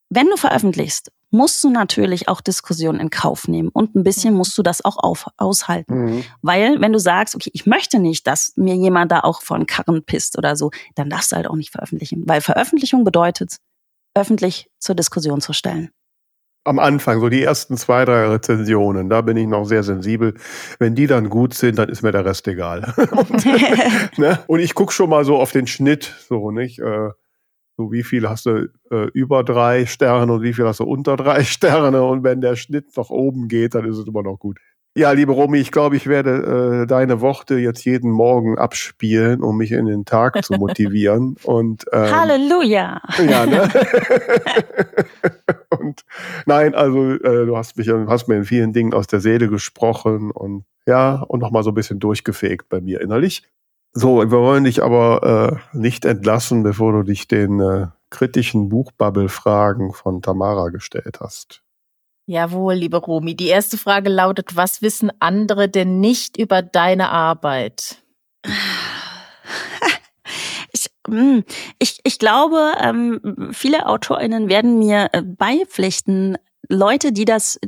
wenn du veröffentlichst, musst du natürlich auch Diskussionen in Kauf nehmen und ein bisschen mhm. musst du das auch auf, aushalten. Mhm. Weil wenn du sagst, okay, ich möchte nicht, dass mir jemand da auch von Karren pisst oder so, dann darfst du halt auch nicht veröffentlichen. Weil Veröffentlichung bedeutet, öffentlich zur Diskussion zu stellen am Anfang, so die ersten zwei, drei Rezensionen, da bin ich noch sehr sensibel. Wenn die dann gut sind, dann ist mir der Rest egal. und, ne? und ich guck schon mal so auf den Schnitt, so nicht. Äh, so wie viel hast du äh, über drei Sterne und wie viel hast du unter drei Sterne und wenn der Schnitt nach oben geht, dann ist es immer noch gut. Ja, liebe Romy, ich glaube, ich werde äh, deine Worte jetzt jeden Morgen abspielen, um mich in den Tag zu motivieren. Und ähm, Halleluja! Ja, ne? und nein, also äh, du hast mich, hast mir in vielen Dingen aus der Seele gesprochen und ja und noch mal so ein bisschen durchgefegt bei mir innerlich. So, wir wollen dich aber äh, nicht entlassen, bevor du dich den äh, kritischen Buchbubble-Fragen von Tamara gestellt hast. Jawohl, liebe Romi. Die erste Frage lautet, was wissen andere denn nicht über deine Arbeit? Ich, hm, ich, ich glaube, ähm, viele AutorInnen werden mir äh, beipflichten, Leute, die das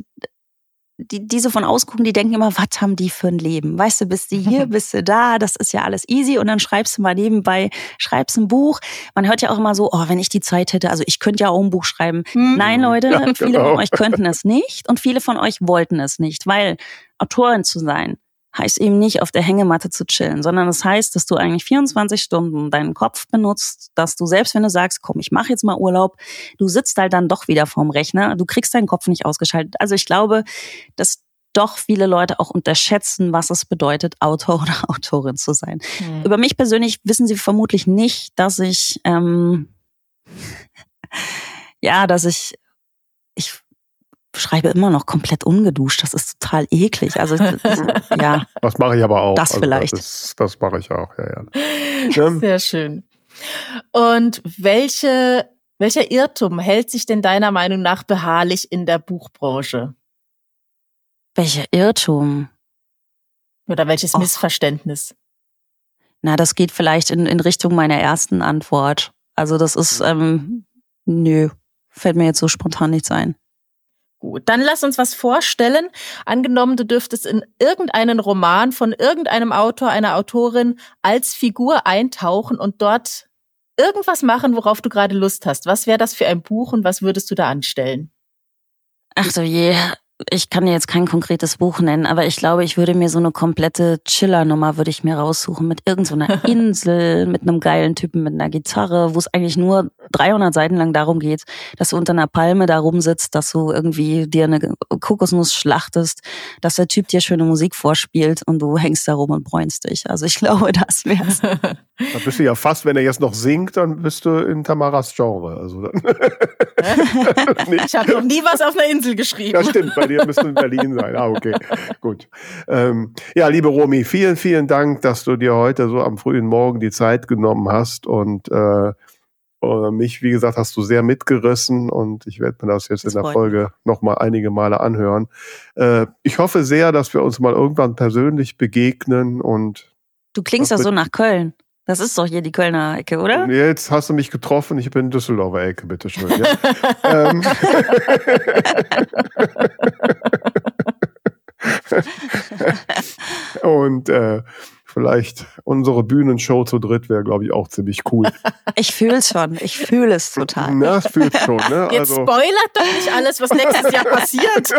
die, die so von ausgucken, die denken immer, was haben die für ein Leben? Weißt du, bist du hier, bist du da, das ist ja alles easy und dann schreibst du mal nebenbei, schreibst ein Buch. Man hört ja auch immer so, oh, wenn ich die Zeit hätte, also ich könnte ja auch ein Buch schreiben. Hm. Nein, Leute, ja, genau. viele von euch könnten es nicht und viele von euch wollten es nicht, weil Autorin zu sein, heißt eben nicht auf der Hängematte zu chillen, sondern das heißt, dass du eigentlich 24 Stunden deinen Kopf benutzt, dass du selbst wenn du sagst, komm, ich mache jetzt mal Urlaub, du sitzt halt dann doch wieder vorm Rechner, du kriegst deinen Kopf nicht ausgeschaltet. Also ich glaube, dass doch viele Leute auch unterschätzen, was es bedeutet, Autor oder Autorin zu sein. Mhm. Über mich persönlich wissen sie vermutlich nicht, dass ich ähm, ja, dass ich ich schreibe immer noch komplett ungeduscht. Das ist total eklig. Also ja. Das mache ich aber auch. Das also vielleicht. Das, das mache ich auch, ja, ja. Sehr schön. Und welche, welcher Irrtum hält sich denn deiner Meinung nach beharrlich in der Buchbranche? Welcher Irrtum? Oder welches Och. Missverständnis? Na, das geht vielleicht in, in Richtung meiner ersten Antwort. Also das ist, ähm, nö, fällt mir jetzt so spontan nichts ein. Gut, dann lass uns was vorstellen. Angenommen, du dürftest in irgendeinen Roman von irgendeinem Autor, einer Autorin als Figur eintauchen und dort irgendwas machen, worauf du gerade Lust hast. Was wäre das für ein Buch und was würdest du da anstellen? Ach so je, ich kann dir jetzt kein konkretes Buch nennen, aber ich glaube, ich würde mir so eine komplette Chiller-Nummer würde ich mir raussuchen mit irgendeiner so Insel, mit einem geilen Typen mit einer Gitarre, wo es eigentlich nur 300 Seiten lang darum geht, dass du unter einer Palme da rumsitzt, dass du irgendwie dir eine Kokosnuss schlachtest, dass der Typ dir schöne Musik vorspielt und du hängst da rum und bräunst dich. Also ich glaube, das wär's. Da bist du ja fast, wenn er jetzt noch singt, dann bist du in Tamaras Genre. Also dann ich habe noch nie was auf einer Insel geschrieben. Das stimmt, bei dir müsste in Berlin sein. Ah, okay, gut. Ähm, ja, liebe Romy, vielen, vielen Dank, dass du dir heute so am frühen Morgen die Zeit genommen hast und äh, äh mich, wie gesagt, hast du sehr mitgerissen und ich werde mir das jetzt das in der Folge noch mal einige Male anhören. Äh, ich hoffe sehr, dass wir uns mal irgendwann persönlich begegnen und Du klingst ja so nach Köln. Das ist doch hier die Kölner Ecke, oder? Jetzt hast du mich getroffen, ich bin in Düsseldorfer Ecke, bitteschön. Ja? ähm. Und äh, vielleicht unsere Bühnenshow zu dritt wäre, glaube ich, auch ziemlich cool. Ich fühle es schon. Ich fühle es total. Na, das fühlt schon. Ne? Jetzt also. spoilert doch nicht alles, was nächstes Jahr passiert.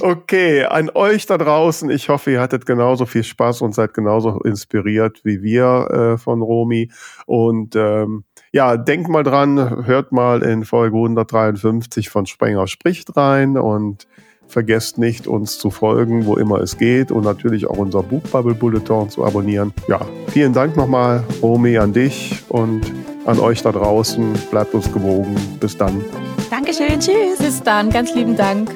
okay, an euch da draußen. Ich hoffe, ihr hattet genauso viel Spaß und seid genauso inspiriert wie wir äh, von Romy. Und ähm, ja, denkt mal dran, hört mal in Folge 153 von Sprenger spricht rein und Vergesst nicht, uns zu folgen, wo immer es geht und natürlich auch unser Buch Bubble Bulletin zu abonnieren. Ja, vielen Dank nochmal, Romy, an dich und an euch da draußen. Bleibt uns gewogen. Bis dann. Dankeschön. Tschüss. Bis dann. Ganz lieben Dank.